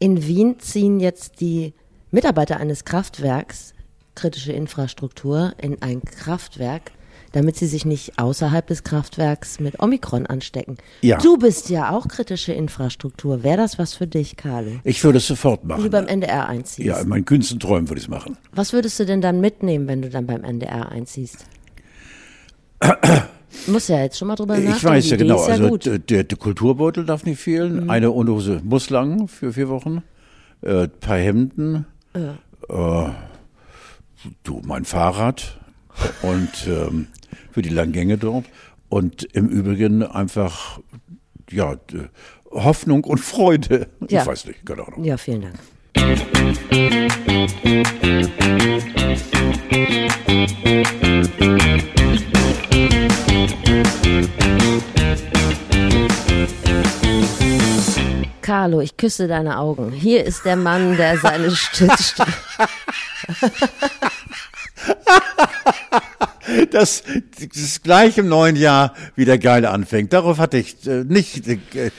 In Wien ziehen jetzt die Mitarbeiter eines Kraftwerks kritische Infrastruktur in ein Kraftwerk, damit sie sich nicht außerhalb des Kraftwerks mit Omikron anstecken. Ja. Du bist ja auch kritische Infrastruktur. Wäre das was für dich, Carlo? Ich würde es sofort machen. Wenn du beim NDR einziehst. ja, in meinen kühnsten Träumen würde ich es machen. Was würdest du denn dann mitnehmen, wenn du dann beim NDR einziehst? Muss ja jetzt schon mal drüber nachdenken. Ich weiß Die ja Idee genau, ja also der, der Kulturbeutel darf nicht fehlen, eine Unterhose muss lang für vier Wochen, äh, ein paar Hemden, äh, du, mein Fahrrad und ähm, für die langen Gänge dort und im Übrigen einfach, ja, Hoffnung und Freude. Ja. Ich weiß nicht, keine Ahnung. Ja, vielen Dank. Carlo, ich küsse deine Augen. Hier ist der Mann, der seine Stütze. dass das gleich im neuen Jahr wieder geil anfängt. Darauf hatte ich äh, nicht. Äh,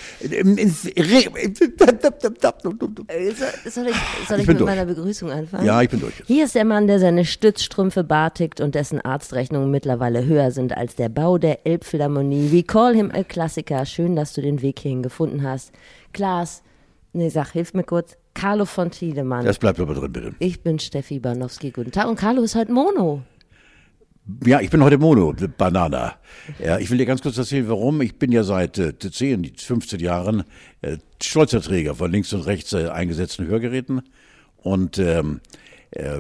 Soll, ich, soll ich, bin mit durch. meiner Begrüßung anfangen? Ja, ich bin durch. Hier ist der Mann, der seine Stützstrümpfe bartigt und dessen Arztrechnungen mittlerweile höher sind als der Bau der Elbphilharmonie. We call him a Klassiker. Schön, dass du den Weg hierhin gefunden hast. Klaas, nee, sag, hilf mir kurz. Carlo von Tiedemann. Das bleibt aber drin, bitte. ich bin Steffi Banowski. Guten Tag. Und Carlo ist heute Mono. Ja, ich bin heute Mono, Banana. Ja, ich will dir ganz kurz erzählen, warum. Ich bin ja seit äh, 10, 15 Jahren äh, stolzer Träger von links und rechts äh, eingesetzten Hörgeräten. Und ähm, äh,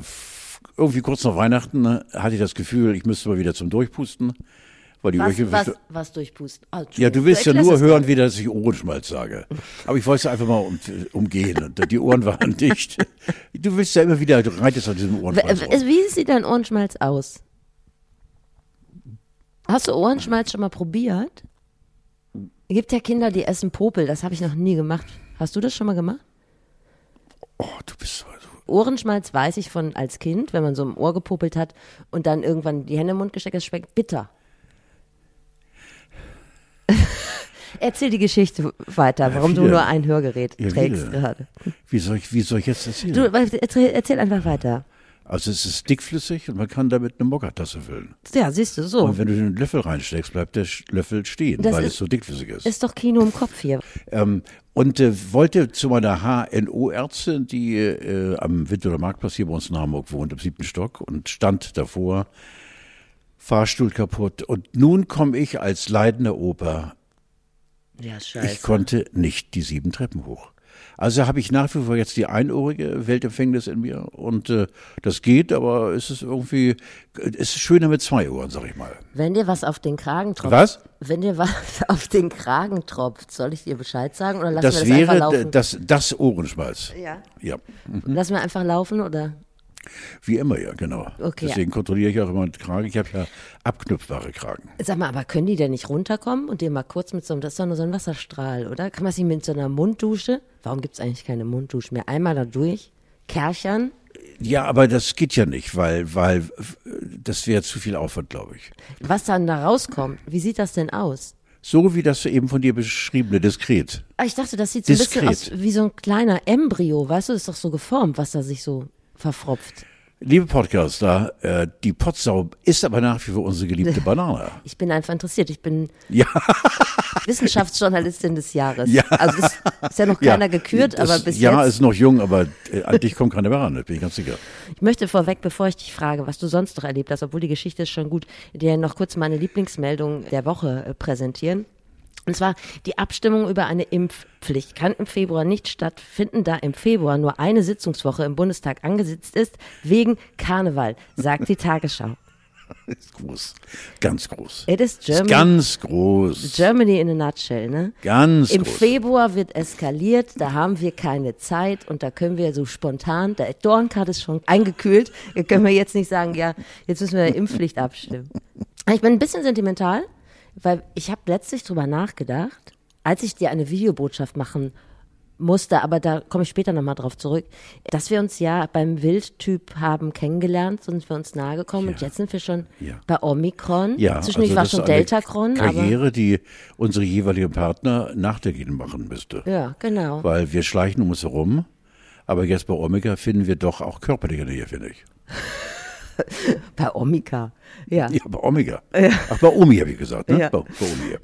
irgendwie kurz nach Weihnachten äh, hatte ich das Gefühl, ich müsste mal wieder zum Durchpusten. Weil die Was, Ohrchen- was, was durchpusten? Ah, Ja, du willst ja nur hören, wie dass ich Ohrenschmalz sage. Aber ich wollte es einfach mal um, umgehen und die Ohren waren dicht. Du willst ja immer wieder, du reitest an diesem Ohrenschmalz. w- Wie sieht dein Ohrenschmalz aus? Hast du Ohrenschmalz schon mal probiert? Es gibt ja Kinder, die essen Popel. Das habe ich noch nie gemacht. Hast du das schon mal gemacht? Oh, du bist so. Ohrenschmalz weiß ich von als Kind, wenn man so im Ohr gepopelt hat und dann irgendwann die Hände im Mund gesteckt hat, es schmeckt bitter. Erzähl die Geschichte weiter, warum du wieder. nur ein Hörgerät Ja, trägst wieder. gerade. Wie soll ich, wie soll ich jetzt erzählen? Du, erzähl, erzähl einfach weiter. Also es ist dickflüssig und man kann damit eine Mokka-Tasse füllen. Ja, siehst du, so. Und wenn du den Löffel reinsteckst, bleibt der Löffel stehen, Das weil ist- es so dickflüssig ist. Ist doch Kino im Kopf hier. Ähm, und äh, wollte zu meiner HNO-Ärztin, die äh, am Winterer Marktplatz hier bei uns in Hamburg wohnt, im siebten Stock, und stand davor, Fahrstuhl kaputt. Und nun komme ich als leidender Oper Ja, scheiße. Ich konnte nicht die sieben Treppen hoch. Also habe ich nach wie vor jetzt die einohrige Weltempfängnis in mir und äh, das geht, aber es ist irgendwie, es ist schöner mit zwei Ohren, sag ich mal. Wenn dir was auf den Kragen tropft. Was? Wenn dir was auf den Kragen tropft, soll ich dir Bescheid sagen oder lassen Das wir das einfach wäre laufen? d- das, das Ohrenschmalz. ja. Ja, Lassen wir einfach laufen oder? Wie immer, ja, genau. Okay. Deswegen kontrolliere ich auch immer den Kragen. Ich habe ja abknüpfbare Kragen. Sag mal, aber können die denn nicht runterkommen und dir mal kurz mit so einem, das ist doch nur so ein Wasserstrahl, oder? Kann man sich mit so einer Munddusche, warum gibt es eigentlich keine Munddusche mehr, einmal da durch, kerchern? Ja, aber das geht ja nicht, weil, weil das wäre zu viel Aufwand, glaube ich. Was dann da rauskommt, wie sieht das denn aus? So wie das eben von dir beschriebene Diskret. Ah, Ich dachte, das sieht so ein bisschen Diskret. aus wie so ein kleiner Embryo, weißt du, das ist doch so geformt, was da sich so verfropft. Liebe Podcaster, äh, die Potsau ist aber nach wie vor unsere geliebte Banane. Ich bin einfach interessiert. Ich bin Ja, Wissenschaftsjournalistin des Jahres. Ja. Also das ist ja noch ja. keiner gekürt, das aber bis Jahr jetzt. ist noch jung, aber äh, an dich kommt keine mehr ran, das bin ich ganz sicher. Ich möchte vorweg, bevor ich dich frage, was du sonst noch erlebt hast, obwohl die Geschichte ist schon gut, dir noch kurz meine Lieblingsmeldung der Woche äh, präsentieren. Und zwar die Abstimmung über eine Impfpflicht kann im Februar nicht stattfinden, da im Februar nur eine Sitzungswoche im Bundestag angesetzt ist, wegen Karneval, sagt die Tagesschau. Ist groß, ganz groß. It is Ist Germany, ganz groß, Germany in a nutshell, ne? ganz Im groß. Februar wird eskaliert, da haben wir keine Zeit und da können wir so spontan, der Dornkart ist schon eingekühlt, da können wir jetzt nicht sagen, ja, jetzt müssen wir Impfpflicht abstimmen. Ich bin ein bisschen sentimental, weil ich habe letztlich drüber nachgedacht, als ich dir eine Videobotschaft machen musste, aber da komme ich später nochmal drauf zurück, dass wir uns ja beim Wildtyp haben kennengelernt, sind wir uns nahe gekommen und jetzt sind wir schon Ja. bei Omikron. Ja, Zwischendurch also war schon eine Deltacron, aber Karriere, die unsere jeweiligen Partner nach der Gene machen müsste. ja, genau. Weil wir schleichen um uns herum. Aber jetzt bei Omega finden wir doch auch körperliche Nähe, finde ich. Bei Omika. Ja. Ja, bei Omega. Ach, bei Omi habe ich gesagt, ne? Ja. Bei, bei Omi.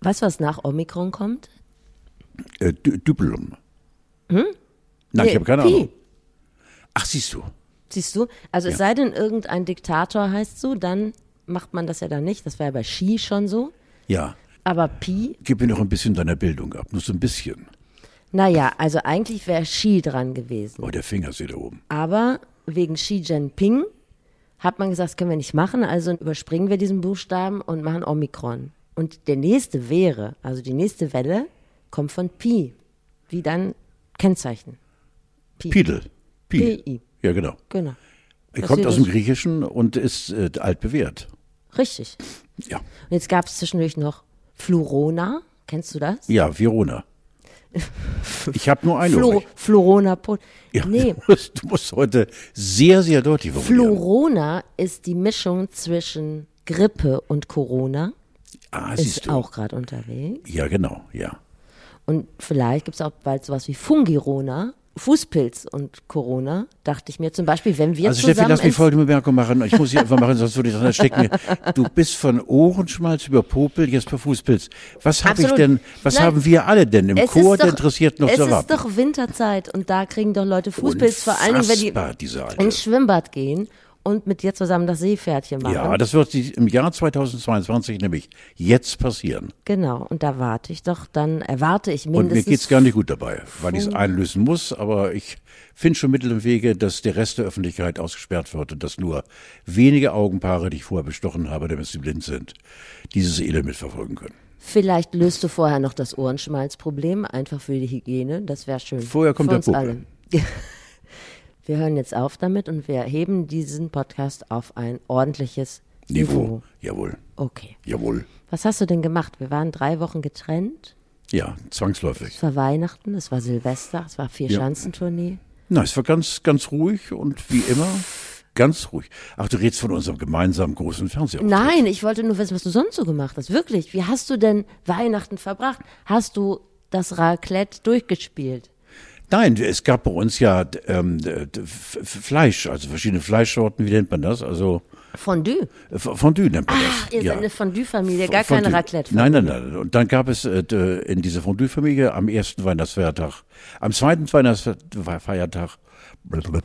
Weißt du, was nach Omikron kommt? Äh, Dü- Düppelum. Nein, Nee, ich habe keine Pi. Ahnung. Ach, siehst du. Siehst du? Also es sei denn, irgendein Diktator heißt so, dann macht man das ja dann nicht. Das war ja bei Xi schon so. Ja. Aber Pi, Gib mir noch ein bisschen deiner Bildung ab. Nur so ein bisschen. naja, also eigentlich wäre Xi dran gewesen. Oh, der Finger ist wieder oben. Aber wegen Xi Jinping hat man gesagt, das können wir nicht machen, also überspringen wir diesen Buchstaben und machen Omikron. Und der nächste wäre, also die nächste Welle, kommt von Pi. Wie dann Kennzeichen. Pidel. Pi. PI. Ja, genau. Genau. Er Das kommt aus dem. Griechischen und ist äh, altbewährt. Richtig. Ja. Und jetzt gab es zwischendurch noch Flurona. Kennst du das? Ja, Verona. Ich habe nur eine. Flu Flurona. Po- Ja, Nee, du, musst, du musst heute sehr, sehr deutlich formulieren. Flurona ist die Mischung zwischen Grippe und Corona. ah, Ist siehst du. auch gerade unterwegs. Ja, genau, ja. Und vielleicht gibt es auch bald sowas wie Fungirona, Fußpilz und Corona, dachte ich mir zum Beispiel, wenn wir Also Steffi, zusammen lass mich folgende Bemerkung machen. Ich muss sie einfach machen, sonst würde ich dran stecken. Du bist von Ohrenschmalz über Popel, jetzt per Fußpilz. Was habe ich denn, was Nein. haben wir alle denn im es Chor der interessiert noch es zu ist doch Winterzeit und da kriegen doch Leute Fußpilz, vor allen Dingen, wenn die ins Schwimmbad gehen und mit dir zusammen das Seepferdchen machen. Ja, das wird im Jahr 2022 nämlich jetzt passieren. Genau, und da warte ich doch, dann erwarte ich Und mir mindestens. geht's gar nicht gut dabei, weil ich es einlösen muss, aber ich finde schon Mittel und Wege, dass der Rest der Öffentlichkeit ausgesperrt wird und dass nur wenige Augenpaare, die ich vorher bestochen habe, damit sie blind sind, dieses Elend mitverfolgen können. Vielleicht löst du vorher noch das Ohrenschmalzproblem, einfach für die Hygiene. Das wäre schön. Vorher kommt für der Puppe. alle. Wir hören jetzt auf damit und wir heben diesen Podcast auf ein ordentliches Niveau. Niveau. Jawohl. Okay. Jawohl. Was hast du denn gemacht? Wir waren drei Wochen getrennt. Ja, zwangsläufig. Es war Weihnachten, es war Silvester, es war Ja. Vier-Schanzentournee. Na, es war ganz, ganz ruhig und wie immer ganz ruhig. Ach, du redest von unserem gemeinsamen großen Fernsehauftritt. Nein, ich wollte nur wissen, was du sonst so gemacht hast. Wirklich. Wie hast du denn Weihnachten verbracht? Hast du das Raclette durchgespielt? Nein, es gab bei uns ja ähm, Fleisch, also verschiedene Fleischsorten, wie nennt man das? Also Fondue. äh, Fondue nennt man Ach, das. ihr seid eine Fondue-Familie, gar Fondue. keine Raclette. Nein, nein, nein. Und dann gab es äh, in dieser Fondue-Familie am ersten Weihnachtsfeiertag, am zweiten Weihnachtsfeiertag blablabla,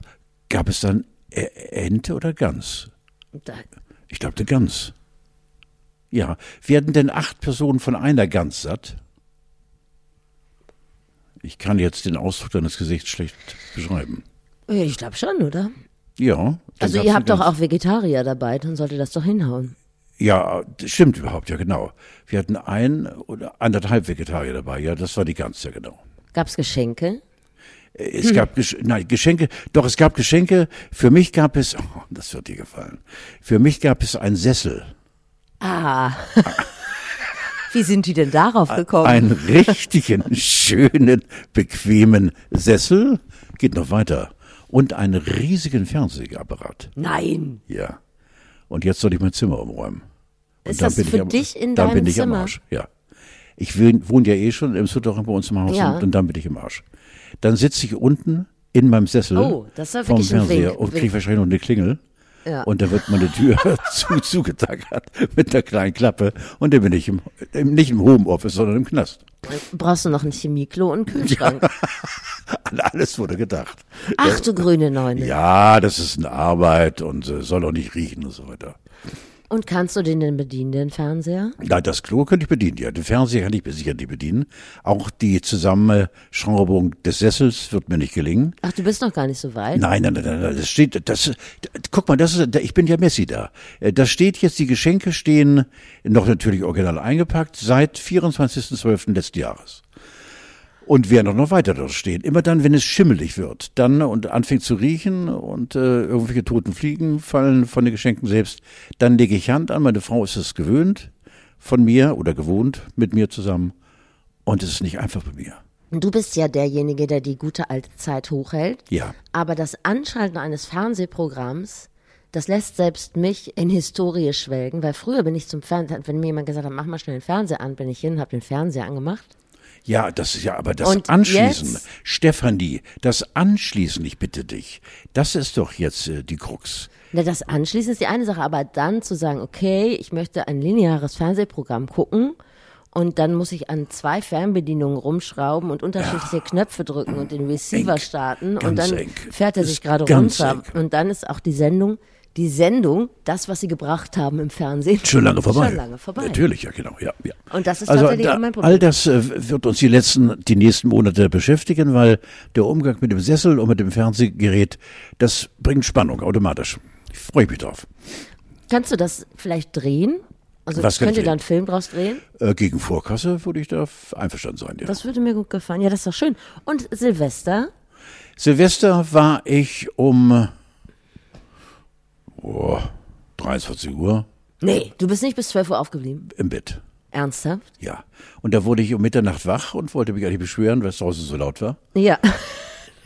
gab es dann Ä- Ente oder Gans? Ich glaube, eine Gans. Ja. Werden denn acht Personen von einer Gans satt? Ich kann jetzt den Ausdruck deines Gesichts schlecht beschreiben. Ich glaube schon, oder? Ja. Also ihr habt doch auch Vegetarier dabei, dann sollte das doch hinhauen. Ja, das stimmt überhaupt, ja genau. Wir hatten ein oder anderthalb Vegetarier dabei, ja, das war die Gans, ja genau. Gab's Geschenke? Es gab Gesch nein, Geschenke, doch es gab Geschenke. Für mich gab es, oh, das wird dir gefallen. Für mich gab es einen Sessel, Ah. Wie sind die denn darauf gekommen? einen richtigen, schönen, bequemen Sessel. Geht noch weiter. Und einen riesigen Fernsehapparat. Nein. Ja. Und jetzt soll ich mein Zimmer umräumen. Und Ist dann das bin ich für am, dich in Dann deinem bin ich am Zimmer? Arsch, ja. Ich wohne ja eh schon im Souterrain bei uns im Haus Ja. und, dann bin ich im Arsch. Dann sitze ich unten in meinem Sessel Oh, das ein Fernseher Wink, und kriege wahrscheinlich noch eine Klingel. Ja. Und dann wird meine Tür zu, zugetackert mit einer kleinen Klappe. Und dann bin ich im, im, nicht im Homeoffice, sondern im Knast. Brauchst du noch ein Chemieklo und einen Kühlschrank? An alles wurde gedacht. Ach du grüne Neune. Ja, das ist eine Arbeit und äh, soll auch nicht riechen und so weiter. Und kannst du den denn bedienen, den Fernseher? Na, das Klo könnte ich bedienen, ja. Den Fernseher kann ich sicher nicht bedienen. Auch die Zusammenschraubung des Sessels wird mir nicht gelingen. Ach, du bist noch gar nicht so weit. Nein, nein, nein, nein, nein, das steht, das, guck mal, das ist, ich bin ja Messi da. Äh, Da steht jetzt, die Geschenke stehen noch natürlich original eingepackt seit 24.12. letzten Jahres. Und werden auch noch weiter dort stehen. Immer dann, wenn es schimmelig wird, dann und anfängt zu riechen und äh, irgendwelche toten Fliegen fallen von den Geschenken selbst, dann lege ich Hand an. Meine Frau ist es gewöhnt von mir oder gewohnt mit mir zusammen. Und es ist nicht einfach bei mir. Du bist ja derjenige, der die gute alte Zeit hochhält. Ja. Aber das Anschalten eines Fernsehprogramms, das lässt selbst mich in Historie schwelgen, weil früher bin ich zum Fernsehen, wenn mir jemand gesagt hat, mach mal schnell den Fernseher an, bin ich hin, habe den Fernseher angemacht. Ja, das ist ja, aber das Und Anschließen, jetzt? Stefanie, das Anschließen, ich bitte dich, das ist doch jetzt äh, die Krux. Na, das Anschließen ist die eine Sache, aber dann zu sagen, okay, ich möchte ein lineares Fernsehprogramm gucken und dann muss ich an zwei Fernbedienungen rumschrauben und unterschiedliche Knöpfe drücken und den Receiver Eng. starten und Ganz dann eng. fährt er sich Ist gerade runter eng. und dann ist auch die Sendung, die Sendung, das, was sie gebracht haben im Fernsehen. Schon lange vorbei. Schon lange vorbei. Natürlich, ja, genau, ja, ja. Und das ist also tatsächlich da, auch mein Problem. all das äh, wird uns die letzten, die nächsten Monate beschäftigen, weil der Umgang mit dem Sessel und mit dem Fernsehgerät, das bringt Spannung automatisch. Ich freue mich drauf. Kannst du das vielleicht drehen? Also Was könnt ihr da einen Film draus drehen? Äh, gegen Vorkasse würde ich da einverstanden sein. Ja. Das würde mir gut gefallen. Ja, das ist doch schön. Und Silvester? Silvester war ich um oh, 23 Uhr Nee, du bist nicht bis 12 Uhr aufgeblieben. im Bett. Ernsthaft? Ja. Und da wurde ich um Mitternacht wach und wollte mich eigentlich beschweren, weil es draußen so laut war. Ja.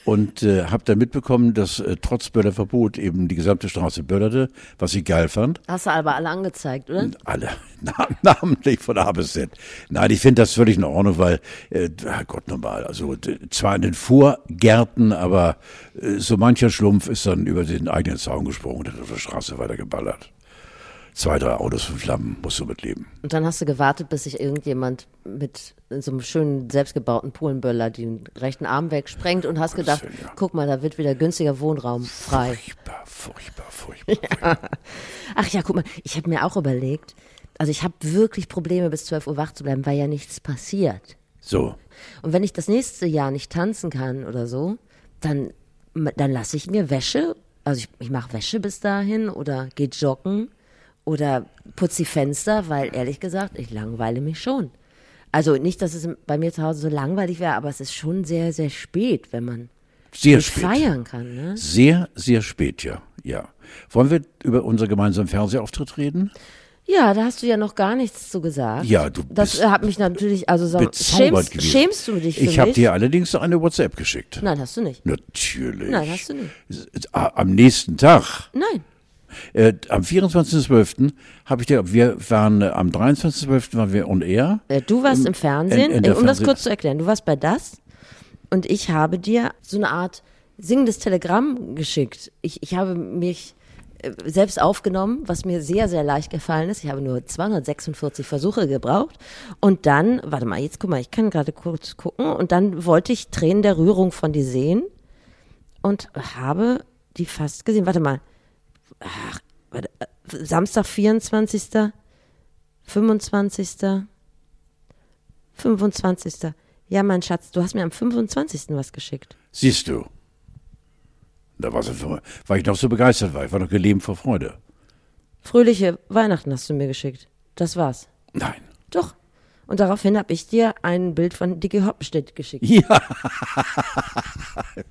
Und äh, habe dann mitbekommen, dass äh, trotz Böllerverbot eben die gesamte Straße böllerte, was ich geil fand. Hast du aber alle angezeigt, oder? Alle, nam- namentlich von A bis Z. Nein, ich finde das völlig in Ordnung, weil, äh, Gott normal, also zwar in den Vorgärten, aber äh, so mancher Schlumpf ist dann über den eigenen Zaun gesprungen und hat auf der Straße weiter geballert. Zwei, drei Autos von Flammen, musst du mitleben. Und dann hast du gewartet, bis sich irgendjemand mit so einem schönen selbstgebauten Polenböller den rechten Arm wegsprengt und hast gedacht, ja. guck mal, da wird wieder günstiger Wohnraum frei. Furchtbar, furchtbar, furchtbar. Ach ja, guck mal, ich habe mir auch überlegt, also ich habe wirklich Probleme, bis 12 Uhr wach zu bleiben, weil ja nichts passiert. So, Und wenn ich das nächste Jahr nicht tanzen kann oder so, dann, dann lasse ich mir Wäsche, also ich, ich mache Wäsche bis dahin oder gehe joggen oder putze die Fenster, weil ehrlich gesagt, ich langweile mich schon. Also nicht, dass es bei mir zu Hause so langweilig wäre, aber es ist schon sehr, sehr spät, wenn man sehr spät. feiern kann. Ne? Sehr, sehr spät, ja. Ja. Wollen wir über unseren gemeinsamen Fernsehauftritt reden? Ja, da hast du ja noch gar nichts zu gesagt. Ja, du Das bist äh, hat mich natürlich, also sag, schämst, gewesen. schämst du dich für Ich habe dir allerdings eine WhatsApp geschickt. Nein, hast du nicht. Natürlich. Nein, hast du nicht. Am nächsten Tag, Nein. Äh, am 24.12. habe ich dir, wir waren äh, am 23.12. waren wir on air. Äh, Du warst im Fernsehen, in- in um das Fernseh- kurz zu erklären, du warst bei das und ich habe dir so eine Art singendes Telegramm geschickt. Ich, ich habe mich äh, selbst aufgenommen, was mir sehr, sehr leicht gefallen ist. Ich habe nur 246 Versuche gebraucht. Und dann, warte mal, jetzt guck mal, ich kann gerade kurz gucken. Und dann wollte ich Tränen der Rührung von dir sehen und habe die fast gesehen. Warte mal. Ach, äh, Samstag, 24. 25. 25. Ja, mein Schatz, du hast mir am 25. was geschickt. Siehst du. Da einfach mal- weil ich noch so begeistert war. Ich war noch gelähmt vor Freude. Fröhliche Weihnachten hast du mir geschickt. Das war's. Nein. Doch. Und daraufhin habe ich dir ein Bild von Dicky Hoppenstedt geschickt. Ja.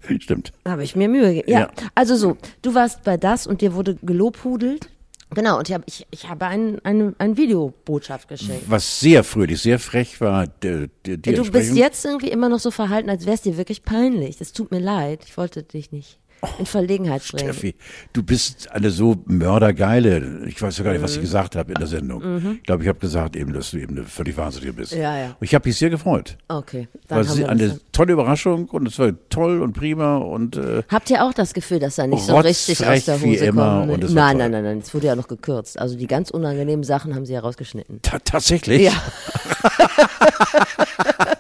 Stimmt. Habe ich mir Mühe gegeben. Ja. Ja. Also so, du warst bei das und dir wurde gelobhudelt. Genau, und ich habe, ich, ich habe ein, eine, eine Videobotschaft geschickt. Was sehr fröhlich, sehr frech war, die Ja, du bist jetzt irgendwie immer noch so verhalten, als wär's dir wirklich peinlich. Das tut mir leid. Ich wollte dich nicht in Verlegenheit bringen. Steffi, du bist eine so mördergeile. Ich weiß ja gar nicht, Mhm. was ich gesagt habe in der Sendung. Ich glaube, ich habe gesagt eben, dass du eben eine völlig wahnsinnige bist. Ja, ja. Und ich habe mich sehr gefreut. Okay, War dann haben sie- wir eine das. tolle Überraschung und es war toll und prima und äh, Habt ihr auch das Gefühl, dass er nicht so richtig aus der Hose immer kommt? und war nein, nein, nein, nein, es wurde ja noch gekürzt. Also die ganz unangenehmen Sachen haben sie ja rausgeschnitten. ta tatsächlich. Ja,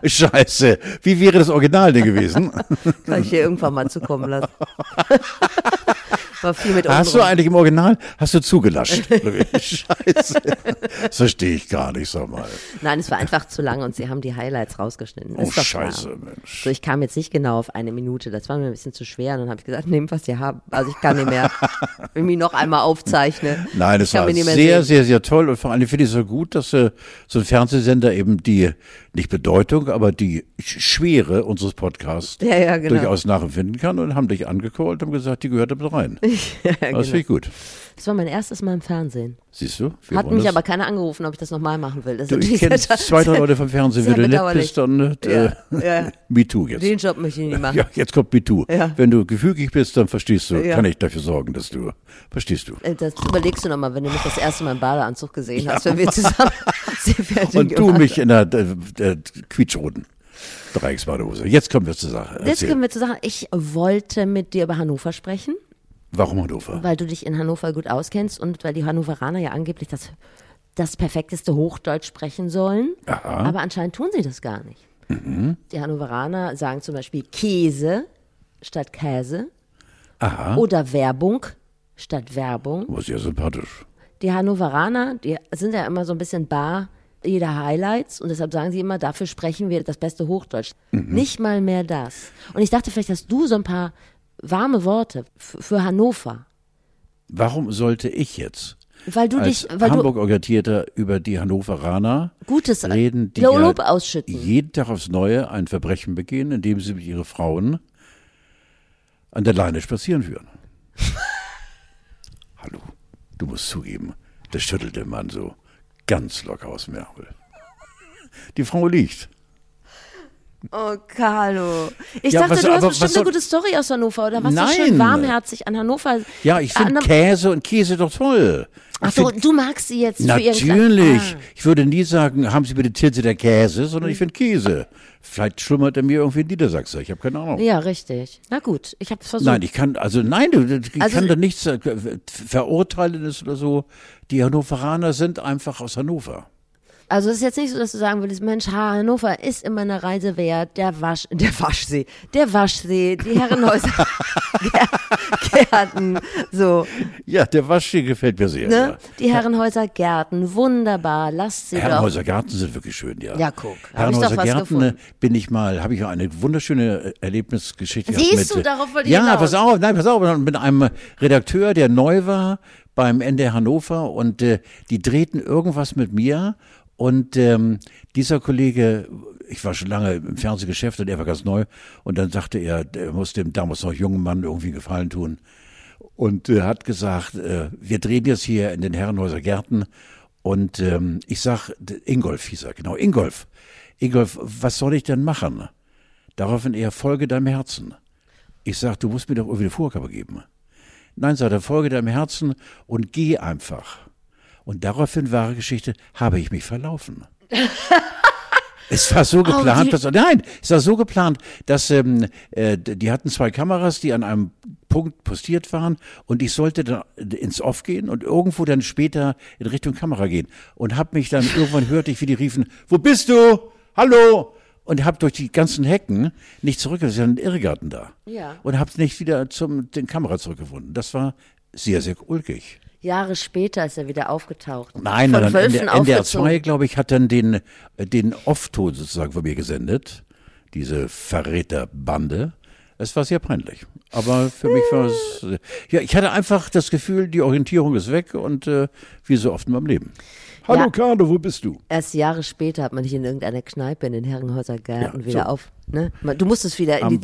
Scheiße. Wie wäre das Original denn gewesen? kann ich dir irgendwann mal zukommen lassen. War viel mit Hast du eigentlich im Original, hast du zugelascht? Scheiße. Das verstehe ich gar nicht, sag mal. Nein, es war einfach zu lang und sie haben die Highlights rausgeschnitten. Oh, Scheiße, klar. Mensch. So, ich kam jetzt nicht genau auf eine Minute. Das war mir ein bisschen zu schwer. Und dann habe ich gesagt, nehmt, was ihr habt. Also ich kann nicht mehr, wenn ich mich noch einmal aufzeichne. Nein, es war sehr, sehen. sehr, sehr toll und vor allem finde ich es so gut, dass äh, so ein Fernsehsender eben die, nicht Bedeutung, aber die Sch- Schwere unseres Podcasts Ja, ja, genau. durchaus nachempfinden kann und haben dich angecallt und gesagt, die gehört damit rein. ja, Das genau. finde ich gut. Das war mein erstes Mal im Fernsehen. Siehst du? Hat mich das. aber keiner angerufen, ob ich das nochmal machen will. Das Du, ich kenne zwei, drei Leute vom Fernsehen. Wenn du nett bist, dann äh, Ja, ja. MeToo jetzt. Den Job möchte ich nicht machen. Ja, jetzt kommt MeToo. Ja. Wenn du gefügig bist, dann verstehst du, Ja. kann ich dafür sorgen, dass du, verstehst du. Äh, Das überlegst du nochmal, wenn du mich das erste Mal im Badeanzug gesehen hast, wenn wir zusammen Und du mich in der, der, der quietschroten Dreiecksbadehose. Jetzt kommen wir zur Sache. Jetzt Erzähl. können wir zu sagen, ich wollte mit dir über Hannover sprechen, Warum Hannover? weil du dich in Hannover gut auskennst und weil die Hannoveraner ja angeblich das, das perfekteste Hochdeutsch sprechen sollen. Aha. Aber anscheinend tun sie das gar nicht. Die Hannoveraner sagen zum Beispiel Käse statt Käse Aha. oder Werbung statt Werbung. Was ja sympathisch. Die Hannoveraner, die sind ja immer so ein bisschen bar jeder Highlights und deshalb sagen sie immer, dafür sprechen wir das beste Hochdeutsch. Nicht mal mehr das. Und ich dachte, vielleicht hast du so ein paar warme Worte für Hannover. Warum sollte ich jetzt Weil du als dich, weil Hamburg-Orientierter über die Hannoveraner Gutes reden, die Lob ja ausschütten. jeden Tag aufs Neue ein Verbrechen begehen, indem sie mit ihren Frauen an der Leine spazieren führen. Hallo, du musst zugeben, das schüttelt der Mann so ganz locker aus dem Ärmel. Die Frau liegt. Oh, Carlo. Ich Ja, dachte, was- du hast bestimmt soll- eine gute Story aus Hannover oder was so Nein. schön warmherzig an Hannover. Ja, ich finde Käse und Käse doch toll. Ach so, find- du magst sie jetzt für Natürlich. irgendein- Ah. Ich würde nie sagen, haben Sie bitte Tilse der Käse, sondern ich finde Käse. Vielleicht schlummert er mir irgendwie in Niedersachsen. Ich habe keine Ahnung. Ja, richtig. Na gut, ich habe versucht. Nein, ich kann, also nein, du- ich Also- kann da nichts Verurteilendes oder so. Die Hannoveraner sind einfach aus Hannover. Also es ist jetzt nicht so, dass du sagen würdest, Mensch, ha, Hannover ist immer eine Reise wert, der Wasch, der Waschsee, der Waschsee, die Herrenhäuser, Gär- Gärten, so, Ja, der Waschsee gefällt mir sehr. ne? Ja. Die Herrenhäuser Gärten, wunderbar, lasst sie doch. Herrenhäuser Garten sind wirklich schön, ja. Ja, guck, Herrenhäuser Gärten gefunden. bin ich mal, habe ich auch eine wunderschöne äh, Erlebnisgeschichte Siehst du, mit, äh, darauf wollte ich Ja, hinaus. pass auf, nein, pass auf, mit einem Redakteur, der neu war beim NDR Hannover und äh, die drehten irgendwas mit mir und ähm, dieser Kollege, ich war schon lange im Fernsehgeschäft und er war ganz neu und dann sagte er, er muss dem damals noch jungen Mann irgendwie Gefallen tun und äh, hat gesagt, äh, wir drehen jetzt hier in den Herrenhäuser Gärten und ähm, ich sag, Ingolf hieß er, genau, Ingolf. Ingolf, was soll ich denn machen? Daraufhin er, folge deinem Herzen. Ich sag, du musst mir doch irgendwie eine Vorgabe geben. Nein, sagt er, folge deinem Herzen und geh einfach. Und daraufhin, wahre Geschichte, habe ich mich verlaufen. Es war so geplant, die- dass, nein, es war so geplant, dass ähm, äh, die hatten zwei Kameras, die an einem Punkt postiert waren und ich sollte dann ins Off gehen und irgendwo dann später in Richtung Kamera gehen und hab mich dann irgendwann hörte ich, wie die riefen, wo bist du? Hallo? Und hab durch die ganzen Hecken nicht zurück, es ist ja ein Irrgarten da. Ja. Und hab nicht wieder zum den Kamera zurückgefunden. Das war sehr, sehr ulkig. Jahre später ist er wieder aufgetaucht. Nein, Von nein, Wölfen NDR, NDR 2, aufgezogen. glaube ich, hat dann den, äh, den Off-Ton sozusagen von mir gesendet. Diese Verräterbande. Es war sehr peinlich. Aber für mich war es, äh, ja, ich hatte einfach das Gefühl, die Orientierung ist weg und äh, wie so oft in meinem Leben. Hallo Ja. Carlo, wo bist du? Erst Jahre später hat man dich in irgendeiner Kneipe in den Herrenhäuser Gärten Ja, wieder so. auf. Ne? Du musstest wieder die,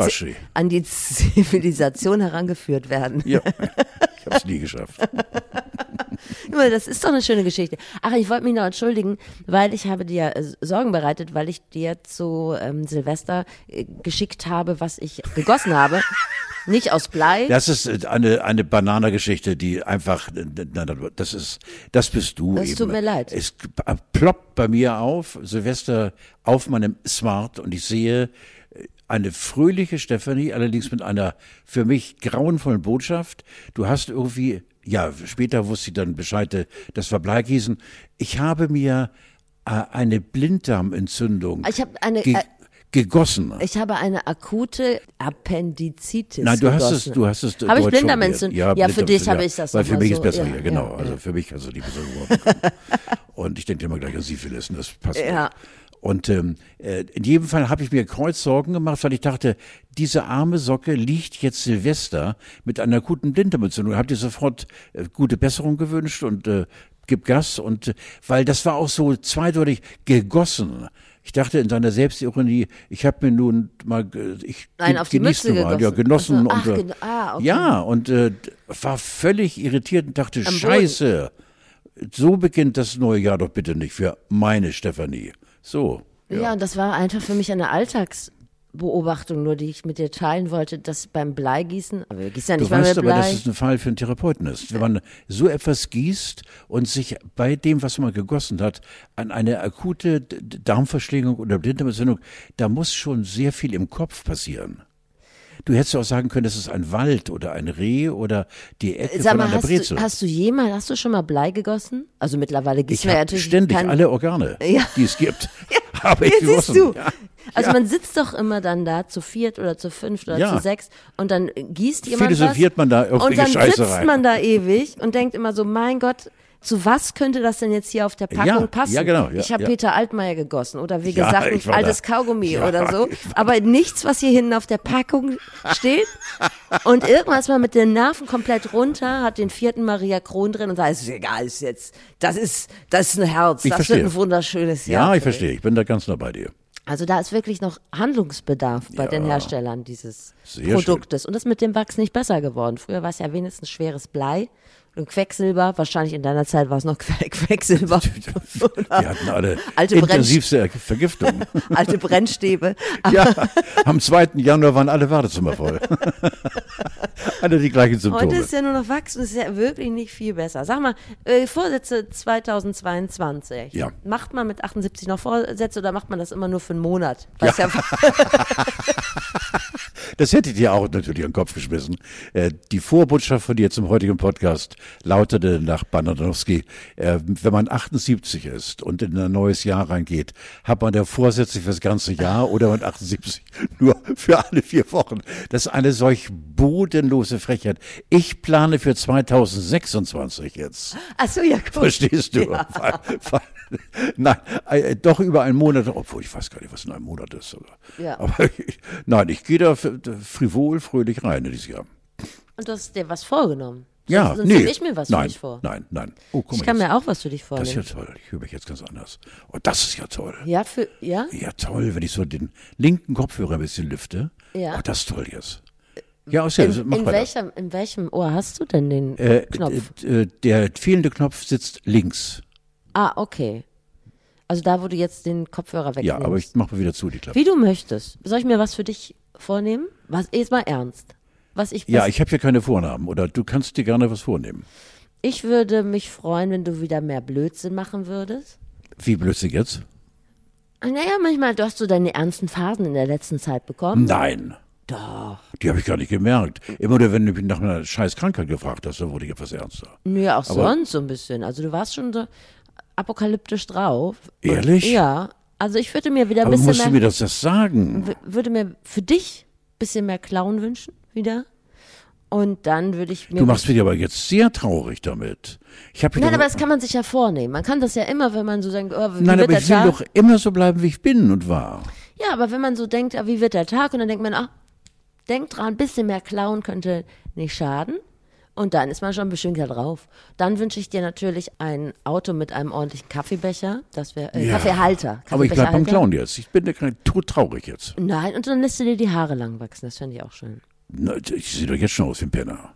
an die Zivilisation herangeführt werden. Ja, ich habe es nie geschafft. Das ist doch eine schöne Geschichte. Ach, ich wollte mich noch entschuldigen, weil ich habe dir äh, Sorgen bereitet, weil ich dir zu ähm, Silvester äh, geschickt habe, was ich gegossen habe. Nicht aus Blei. Das ist äh, eine, eine Bananageschichte, die einfach, das ist, das bist du Das eben. tut mir leid. Es ploppt bei mir auf, Silvester auf meinem Smart und ich sehe eine fröhliche Stephanie, allerdings mit einer für mich grauenvollen Botschaft. Du hast irgendwie, ja, später wusste ich dann Bescheid, äh, das war Bleigießen. Ich habe mir äh, eine Blinddarmentzündung Ich habe eine, äh, gegossen. ich habe eine akute Appendizitis. Nein, du hast gegossen. es, du hast es. Habe ich Blinddarmentzündung? gelernt. Ja, für dich Blinddarm- habe ich das Weil für mich so, ist besser ja, hier, genau. ja, also ja. für mich kannst du die besser bekommen. Und ich denke immer gleich an Syphilis, und das passt Ja. nicht. Und ähm, äh, in jedem Fall habe ich mir Kreuzsorgen gemacht, weil ich dachte, diese arme Socke liegt jetzt Silvester mit einer guten Blinddarmentzündung. Habt ihr sofort äh, gute Besserung gewünscht und äh, gib Gas und äh, weil das war auch so zweideutig gegossen. Ich dachte in seiner Selbstironie, ich habe mir nun mal, ich Nein, auf die genieße Mütze mal, ja, genossen Ach so, und ach, äh, ah, okay. ja und äh, war völlig irritiert und dachte, scheiße, so beginnt das neue Jahr doch bitte nicht für meine Stefanie. So. Ja. und das war einfach für mich eine Alltagsbeobachtung, nur die ich mit dir teilen wollte, dass beim Bleigießen, aber wir gießen ja Du nicht mal weißt aber, Blei. dass es ein Fall für einen Therapeuten ist. Wenn man so etwas gießt und sich bei dem, was man gegossen hat, an eine akute D- D- Darmverschlingung oder Blinddarmentzündung, da muss schon sehr viel im Kopf passieren. Du hättest auch sagen können, das ist ein Wald oder ein Reh oder die Ecke Sag von mal, einer hast Brezel. du, hast du jemals, hast du schon mal Blei gegossen? Also mittlerweile gießen wir ja natürlich ständig kein, alle Organe, Ja. die es gibt. habe ich siehst gegossen. du. Ja. Also Ja. man sitzt doch immer dann da zu viert oder zu fünft oder Ja. zu sechs und dann gießt jemand Philosophiert was man da und irgendwelche dann Scheiße sitzt rein. man da ewig und denkt immer so, mein Gott, zu was könnte das denn jetzt hier auf der Packung Ja, passen? ja, genau, ja, ich habe ja. Peter Altmaier gegossen oder wie gesagt, ein altes da. Kaugummi oder so. Aber nichts, was hier hinten auf der Packung steht. Und irgendwann ist man mit den Nerven komplett runter, hat den vierten Maria Kron drin und sagt, es ist egal, ist jetzt, das ist, das ist ein Herz, Ich das verstehe. wird ein wunderschönes Jahr. Ja, ich verstehe. Ich bin da ganz nah bei dir. Also da ist wirklich noch Handlungsbedarf bei Ja. den Herstellern dieses Produktes. Und das ist mit dem Wachs nicht besser geworden. Früher war es ja wenigstens schweres Blei und Quecksilber. Wahrscheinlich in deiner Zeit war es noch Que- Quecksilber. Wir hatten alle Alte intensivste Vergiftung. Alte Brennstäbe. Ja, am 2. Januar waren alle Wartezimmer voll. alle die gleichen Symptome. Heute ist ja nur noch Wachs und es ist ja wirklich nicht viel besser. Sag mal, äh, Vorsätze 2022. Ja. Macht man mit 78 noch Vorsätze oder macht man das immer nur für einen Monat? Was ja. Das hätte ich dir auch natürlich an den Kopf geschmissen. Äh, die Vorbotschaft von dir zum heutigen Podcast lautete nach Bananowski, äh, wenn man 78 ist und in ein neues Jahr reingeht, hat man da Vorsätze für das ganze Jahr oder man 78 nur für alle vier Wochen. Das ist eine solch bodenlose Frechheit. Ich plane für 2026 jetzt. Ach so, ja, gut. Verstehst du? Ja. Weil, weil, nein, äh, doch über einen Monat, obwohl ich weiß gar nicht, was in einem Monat ist. Sogar. Ja. Aber ich, nein, ich gehe da frivol, fröhlich rein in dieses Jahr. Und du hast dir was vorgenommen. Ja, Sonst nee. ich mir was nein, für dich vor. Nein, nein. Oh, Ich kann jetzt, mir auch was für dich das vornehmen. ist ja toll. Ich höre mich jetzt ganz anders. Oh, das ist ja toll. Ja, für, ja? Ja, toll, wenn ich so den linken Kopfhörer ein bisschen lüfte. Ja. Oh, das ist toll jetzt. Ja, aus ja, In, mach in, welchem, in welchem Ohr hast du denn den Äh, Knopf? äh, äh, der fehlende Knopf sitzt links. Ah, okay. Also da, wo du jetzt den Kopfhörer wegnimmst. Ja, aber ich mache mal wieder zu, die Klappe. Wie du möchtest. Soll ich mir was für dich vornehmen? Was, jetzt mal ernst. Was ich, Ja, ich habe ja keine Vornamen. Oder du kannst dir gerne was vornehmen. ich würde mich freuen, wenn du wieder mehr Blödsinn machen würdest. Wie blödsinn jetzt? Naja, manchmal, du hast so deine ernsten Phasen in der letzten Zeit bekommen. Nein. Doch. Die habe ich gar nicht gemerkt. Immer nur, wenn du mich nach einer scheiß Krankheit gefragt hast, dann wurde ich etwas ernster. Nö, auch Aber- sonst so ein bisschen. Also du warst schon so apokalyptisch drauf. Ehrlich? Ja. Also ich würde mir wieder ein Aber bisschen musst mehr, du mir das, das sagen? würde mir für dich ein bisschen mehr Clown wünschen wieder. Und dann würde ich mir Du machst mich aber jetzt sehr traurig damit. Ich habe Nein, aber das kann man sich ja vornehmen. Man kann das ja immer, wenn man so denkt, oh, wie Nein, wird aber der ich will Tag? doch immer so bleiben, wie ich bin und war. Ja, aber wenn man so denkt, ah, wie wird der Tag? Und dann denkt man, ach, denkt dran, ein bisschen mehr klauen könnte nicht schaden. Und dann ist man schon beschwingter drauf. Dann wünsche ich dir natürlich ein Auto mit einem ordentlichen Kaffeebecher. Das wäre äh, Ja. Kaffeehalter. Aber ich bleib beim. Clown jetzt. Ich bin da kein todtraurig jetzt. Nein, und dann lässt du dir die Haare lang wachsen. Das fände ich auch schön. Na, ich sehe doch jetzt schon aus wie ein Penner.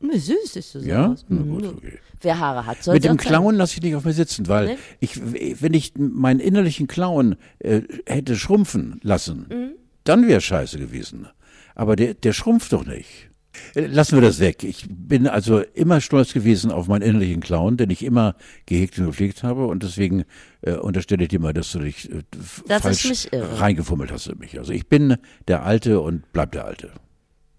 Ne, süß ist du so Ja? aus. Na Mhm. gut, okay. Wer Haare hat, soll Mit dem. Clown lasse ich nicht auf mir sitzen, weil Nee? ich, wenn ich meinen innerlichen Clown äh, hätte schrumpfen lassen, Mhm. dann wäre scheiße gewesen. Aber der, der schrumpft doch nicht. Lassen wir das weg. Ich bin also immer stolz gewesen auf meinen innerlichen Clown, den ich immer gehegt und gepflegt habe und deswegen äh, unterstelle ich dir mal, dass du dich äh, ich falsch reingefummelt hast in mich. Also ich bin der Alte und bleib der Alte.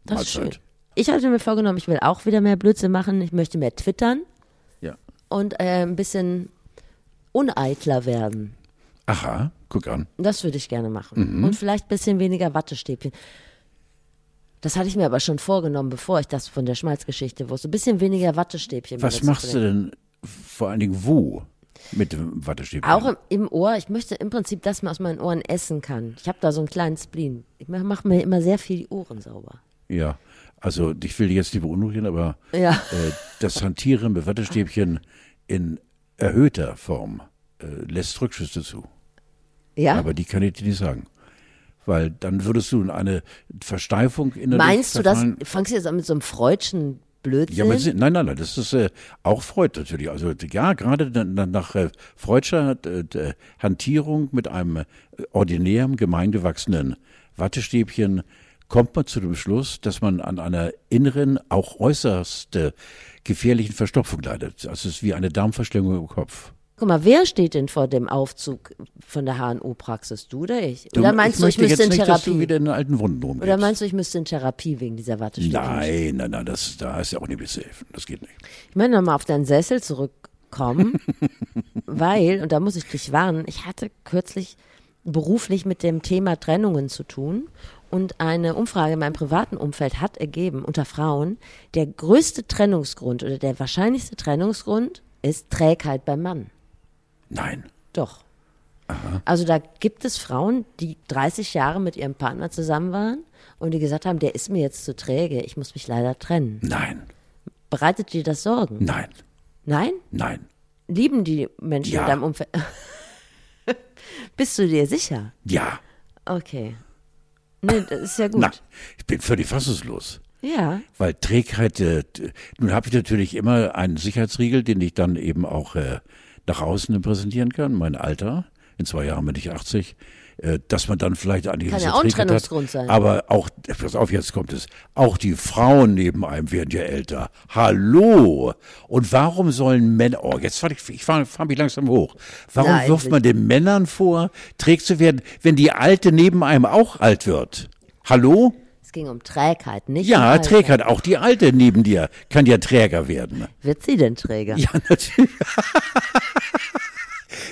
Das ist schön. Ich hatte mir vorgenommen, ich will auch wieder mehr Blödsinn machen. Ich möchte mehr twittern Ja. und äh, ein bisschen uneitler werden. Aha, guck an. Das würde ich gerne machen. Mhm. Und vielleicht ein bisschen weniger Wattestäbchen. Das hatte ich mir aber schon vorgenommen, bevor ich das von der Schmalzgeschichte wusste. Ein bisschen weniger Wattestäbchen. Was machst du denn vor allen Dingen wo mit dem Wattestäbchen? Auch im, im Ohr. Ich möchte im Prinzip, dass man aus meinen Ohren essen kann. Ich habe da so einen kleinen Spleen. Ich mache mir immer sehr viel die Ohren sauber. Ja, also ich will dich jetzt nicht beunruhigen, aber Ja. äh, das Hantieren mit Wattestäbchen in erhöhter Form äh, lässt Rückschlüsse zu. Ja? Aber die kann ich dir nicht sagen. Weil dann würdest du in eine Versteifung innerlich Meinst du das? Fangst du jetzt an mit so einem freudschen Blödsinn? Ja, aber nein, nein, nein, das ist äh, auch Freud natürlich. Also ja, gerade na, nach äh, Freudscher äh, Hantierung mit einem äh, ordinären, gemeingewachsenen Wattestäbchen kommt man zu dem Schluss, dass man an einer inneren, auch äußerst äh, gefährlichen Verstopfung leidet. Also es ist wie eine Darmverschlingung im Kopf. Guck mal, wer steht denn vor dem Aufzug von der HNO-Praxis? Du oder ich? Oder Du, meinst ich du, ich müsste in nicht, dass du Therapie? wieder in den alten Wunden rumgehst. Oder meinst du, ich müsste in Therapie wegen dieser Wattestäbchen? Nein, nein, nein, das, da ist ja auch nicht zu helfen. Das geht nicht. Ich möchte nochmal auf deinen Sessel zurückkommen, weil, und da muss ich dich warnen, ich hatte kürzlich beruflich mit dem Thema Trennungen zu tun und eine Umfrage in meinem privaten Umfeld hat ergeben, unter Frauen, der größte Trennungsgrund oder der wahrscheinlichste Trennungsgrund ist Trägheit beim Mann. Nein. Doch. Also da gibt es Frauen, die 30 Jahre mit ihrem Partner zusammen waren und die gesagt haben, der ist mir jetzt zu träge, ich muss mich leider trennen. Nein. Bereitet dir das Sorgen? Nein. Nein? Nein. Lieben die Menschen Ja. in deinem Umfeld? Bist du dir sicher? Ja. Okay. Nee, das ist ja gut. Na, ich bin völlig fassungslos. Ja. Weil Trägheit, äh, nun habe ich natürlich immer einen Sicherheitsriegel, den ich dann eben auch äh, nach außen präsentieren kann, mein Alter. In zwei Jahren bin ich 80. Äh, dass man dann vielleicht eine Kann gewisse ja auch ein Trennungsgrund hat. sein. Aber auch, pass auf, jetzt kommt es, auch die Frauen neben einem werden ja älter. Hallo! Und warum sollen Männer, oh, jetzt fahr ich, ich fahre fahr mich langsam hoch. Warum Na, wirft man den Männern vor, träg zu werden, wenn die Alte neben einem auch alt wird? Hallo? Es ging um Trägheit, nicht um Ja, Alter. Trägheit. Auch die Alte neben dir kann ja träger werden. Wird sie denn träger? Ja, natürlich.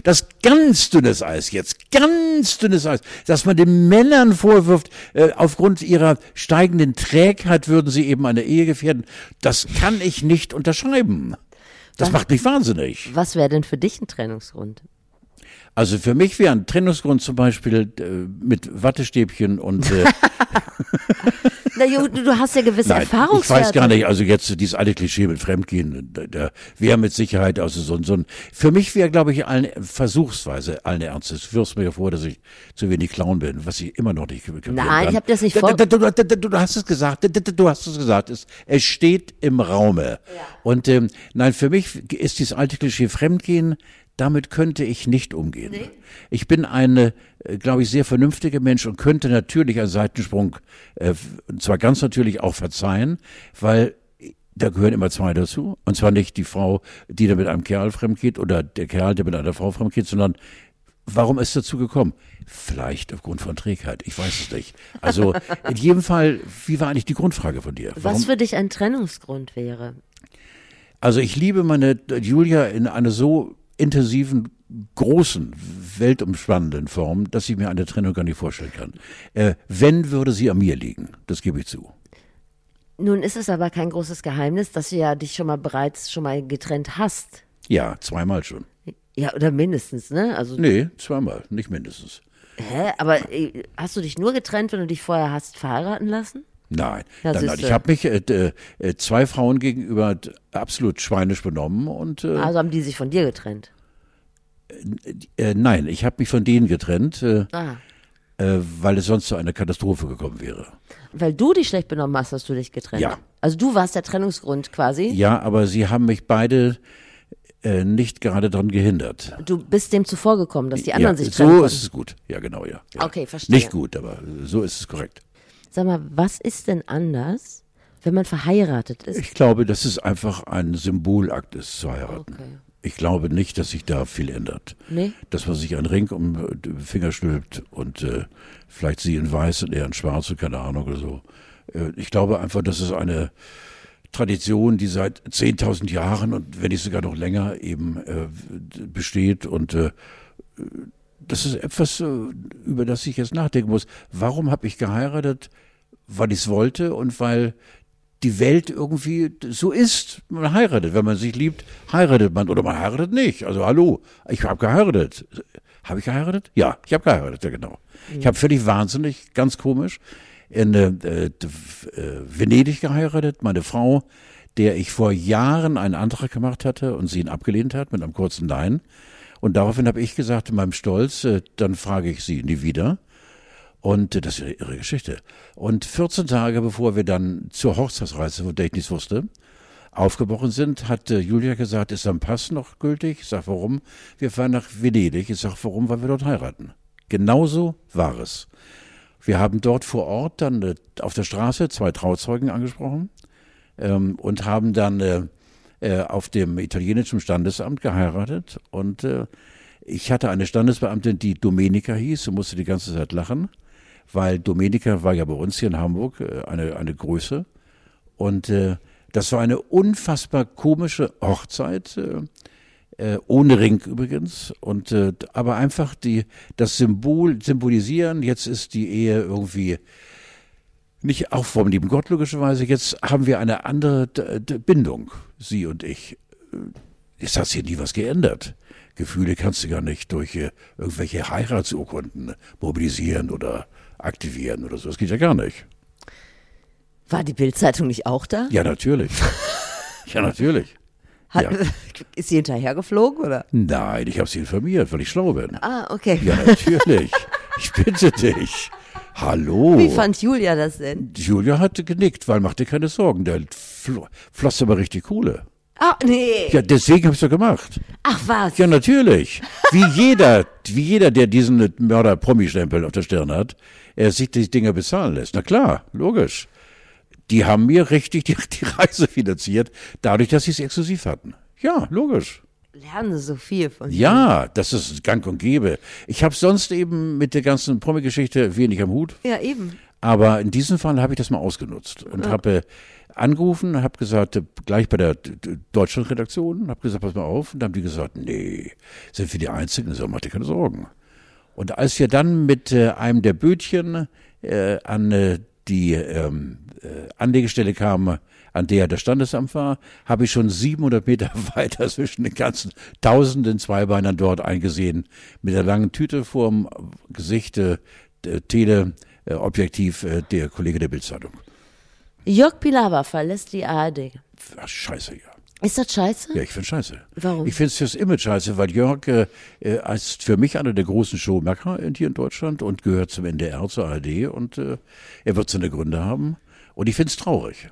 Das ganz dünnes Eis jetzt, ganz dünnes Eis, dass man den Männern vorwirft, äh, aufgrund ihrer steigenden Trägheit würden sie eben eine Ehe gefährden, das kann ich nicht unterschreiben. Das Was- macht mich wahnsinnig. Was wäre denn für dich ein Trennungsgrund? Also für mich wäre ein Trennungsgrund zum Beispiel äh, mit Wattestäbchen und äh, Na, du, du hast ja gewisse Nein, ich Erfahrungswerte. weiß gar nicht, also jetzt dieses alte Klischee mit Fremdgehen, da, da wäre mit Sicherheit, also so, ein- so ein, für mich wäre, glaube ich, allen, versuchsweise allen Ernstes, du wirfst mir ja vor, dass ich zu wenig Clown bin, was ich immer noch nicht Nein, ich hab das nicht vor- Du, du, du, du hast es gesagt, du, hast es gesagt, es, es steht im Raume. Und ähm, nein, für mich ist dieses alte Klischee Fremdgehen, damit könnte ich nicht umgehen. Ich bin eine, äh, glaube ich, sehr vernünftige Mensch und könnte natürlich einen Seitensprung, äh, und zwar ganz natürlich auch verzeihen, weil da gehören immer zwei dazu. Und zwar nicht die Frau, die da mit einem Kerl fremdgeht oder der Kerl, der mit einer Frau fremdgeht, sondern warum ist dazu gekommen? Vielleicht aufgrund von Trägheit. Ich weiß es nicht. Also in jedem Fall, wie war eigentlich die Grundfrage von dir? Was für dich ein Trennungsgrund wäre? Also ich liebe meine Julia in einer so intensiven, großen, weltumspannenden Form, dass ich mir eine Trennung gar nicht vorstellen kann. Äh, wenn, würde sie an mir liegen. Das gebe ich zu. Nun ist es aber kein großes Geheimnis, dass du ja dich schon mal bereits schon mal getrennt hast. Ja, zweimal schon. Ja, oder mindestens, ne? Also, Nee, zweimal, nicht mindestens. hä? Aber äh, hast du dich nur getrennt, wenn du dich vorher hast verheiraten lassen? Nein, Ja, nein, ich habe mich äh, äh, zwei Frauen gegenüber absolut schweinisch benommen und äh, Also haben die sich von dir getrennt. äh, nein, ich habe mich von denen getrennt, äh, Ah. äh, weil es sonst zu einer Katastrophe gekommen wäre. Weil du dich schlecht benommen hast, hast du dich getrennt. Ja. Also du warst der Trennungsgrund quasi. Ja, aber sie haben mich beide äh, nicht gerade daran gehindert. Du bist dem zuvorgekommen, dass die anderen ja, sich trennen so konnten. ist es gut. Ja, genau, ja. ja. Okay, verstehe. Nicht gut, aber so ist es korrekt. Sag mal, was ist denn anders, wenn man verheiratet ist? Ich glaube, dass es einfach ein Symbolakt ist, zu heiraten. Okay. Ich glaube nicht, dass sich da viel ändert. Nee? Dass man sich einen Ring um den Finger stülpt und äh, vielleicht sie in weiß und er in schwarz und keine Ahnung oder so. Äh, ich glaube einfach, dass es eine Tradition, die seit 10.000 Jahren und wenn nicht sogar noch länger eben äh, besteht und äh, das ist etwas, äh, über das ich jetzt nachdenken muss. Warum habe ich geheiratet? Weil ich es wollte und weil die Welt irgendwie so ist. Man heiratet, wenn man sich liebt, heiratet man oder man heiratet nicht. Also hallo, ich habe geheiratet. Habe ich geheiratet? Ja, ich habe geheiratet, ja genau. Ich habe völlig wahnsinnig, ganz komisch, in äh, äh, Venedig geheiratet. Meine Frau, der ich vor Jahren einen Antrag gemacht hatte und sie ihn abgelehnt hat mit einem kurzen Nein. Und daraufhin habe ich gesagt, in meinem Stolz, äh, dann frage ich sie nie wieder. Und äh, das ist ihre Geschichte. Und 14 Tage bevor wir dann zur Hochzeitsreise, von der ich nichts wusste, aufgebrochen sind, hat äh, Julia gesagt, ist am Pass noch gültig? Ich sag, warum? Wir fahren nach Venedig. Ich sag, warum? Weil wir dort heiraten. Genauso war es. Wir haben dort vor Ort dann äh, auf der Straße zwei Trauzeugen angesprochen ähm, und haben dann äh, auf dem italienischen Standesamt geheiratet. Und äh, ich hatte eine Standesbeamtin, die Domenica hieß und musste die ganze Zeit lachen, weil Domenica war ja bei uns hier in Hamburg äh, eine, eine Größe. Und äh, das war eine unfassbar komische Hochzeit. Äh, äh, ohne Ring übrigens. Und äh, aber einfach die das Symbol symbolisieren. Jetzt ist die Ehe irgendwie nicht auch vom lieben Gott logischerweise. Jetzt haben wir eine andere Bindung, sie und ich. Es hat sich nie was geändert. Gefühle kannst du gar nicht durch äh, irgendwelche Heiratsurkunden mobilisieren oder aktivieren oder so. Das geht ja gar nicht. War die Bildzeitung nicht auch da? Ja, natürlich. ja, natürlich. Hat, Ja. Ist sie hinterhergeflogen oder? Nein, ich habe sie informiert, weil ich schlau bin. Ah, okay. Ja, natürlich. ich bitte dich. Hallo. Wie fand Julia das denn? Julia hatte genickt, weil mach dir keine Sorgen, der fl floss aber richtig Kohle. Ah, nee. Ja, deswegen habe ich so gemacht. Ach was. Ja, natürlich. Wie jeder, wie jeder, der diesen Mörder-Promi-Stempel auf der Stirn hat, er sich die Dinger bezahlen lässt. Na klar, logisch. Die haben mir richtig die, die Reise finanziert, dadurch, dass sie es exklusiv hatten. Ja, logisch. Lernen Sie so viel von Ja, das ist gang und gäbe. Ich habe sonst eben mit der ganzen Promi-Geschichte wenig am Hut. Ja, eben. Aber in diesem Fall habe ich das mal ausgenutzt und habe angerufen, habe gesagt, äh, gleich bei der D- D- Deutschlandredaktion, habe gesagt, pass mal auf. Und dann haben die gesagt, nee, sind wir die Einzigen? So, mach dir keine Sorgen. Und als wir dann mit äh, einem der Bötchen äh, an äh, die ähm, äh, Anlegestelle kamen, an der das Standesamt war, habe ich schon 700 Meter weiter zwischen den ganzen tausenden Zweibeinern dort eingesehen, mit der langen Tüte vorm Gesicht, äh, der Tele, äh, äh, der Kollege der Bildzeitung. Jörg Pilawa verlässt die ARD. Ach, scheiße, ja. Ist das scheiße? Ja, ich finde scheiße. Warum? Ich finde es fürs Image scheiße, weil Jörg äh, äh, ist für mich einer der großen Showmacher hier in Deutschland und gehört zum NDR, zur ARD und äh, er wird seine Gründe haben. Und ich finde es traurig.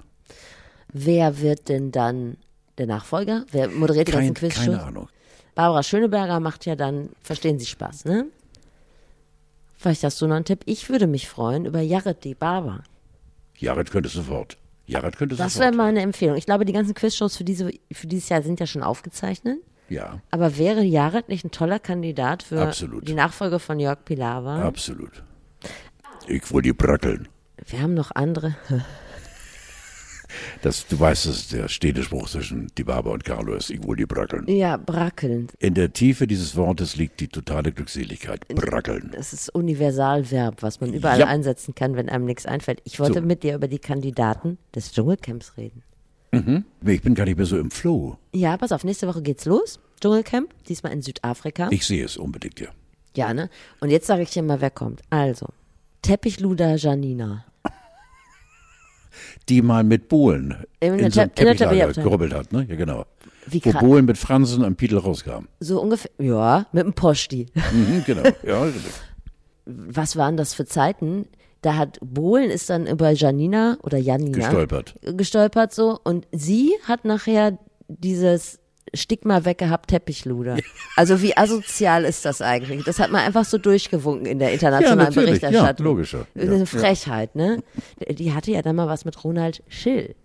Wer wird denn dann der Nachfolger? Wer moderiert die ganzen Kein, Quizshows? keine Ahnung. Barbara Schöneberger macht ja dann, verstehen Sie Spaß, ne? Vielleicht hast du noch einen Tipp. Ich würde mich freuen über Jared die Barber. Jared könnte sofort. Jared könnte Das wäre sofort. meine Empfehlung. Ich glaube, die ganzen Quizshows für, diese, für dieses Jahr sind ja schon aufgezeichnet. Ja, Aber wäre Jared nicht ein toller Kandidat für Absolut. die Nachfolge von Jörg Pilawa? absolut. Ich will die brackeln. Wir haben noch andere. Das, du weißt, dass der stehende Spruch zwischen die Barber und Carlo ist. Ich will die brackeln. Ja, brackeln. In der Tiefe dieses Wortes liegt die totale Glückseligkeit. Brackeln. Das ist Universalverb, was man überall Ja. einsetzen kann, wenn einem nichts einfällt. Ich wollte So. mit dir über die Kandidaten des Dschungelcamps reden. Ich bin gar nicht mehr so im Flow. Ja, pass auf, nächste Woche geht's los. Dschungelcamp, diesmal in Südafrika. Ich sehe es unbedingt, ja. Ja, ne? Und jetzt sage ich dir mal, wer kommt. Also, Teppichluder Janina. Die mal mit Bohlen In der in so einem Teppichlager gerubbelt hat, ne? Ja, genau. Wie Wo. Bohlen mit Fransen am Piedel rauskam. So ungefähr, ja, mit dem Posti. Mhm, genau. Ja, richtig. Was waren das für Zeiten? Da hat Bohlen ist dann über Janina oder Janina Gestolpert. gestolpert so und sie hat nachher dieses Stigma weggehabt, Teppichluder. Also wie asozial ist das eigentlich? Das hat man einfach so durchgewunken in der Ja, internationalen. Ja, Berichterstattung. logischer. Ja, Eine ja. Frechheit, ne? Die hatte ja dann mal was mit Ronald Schill.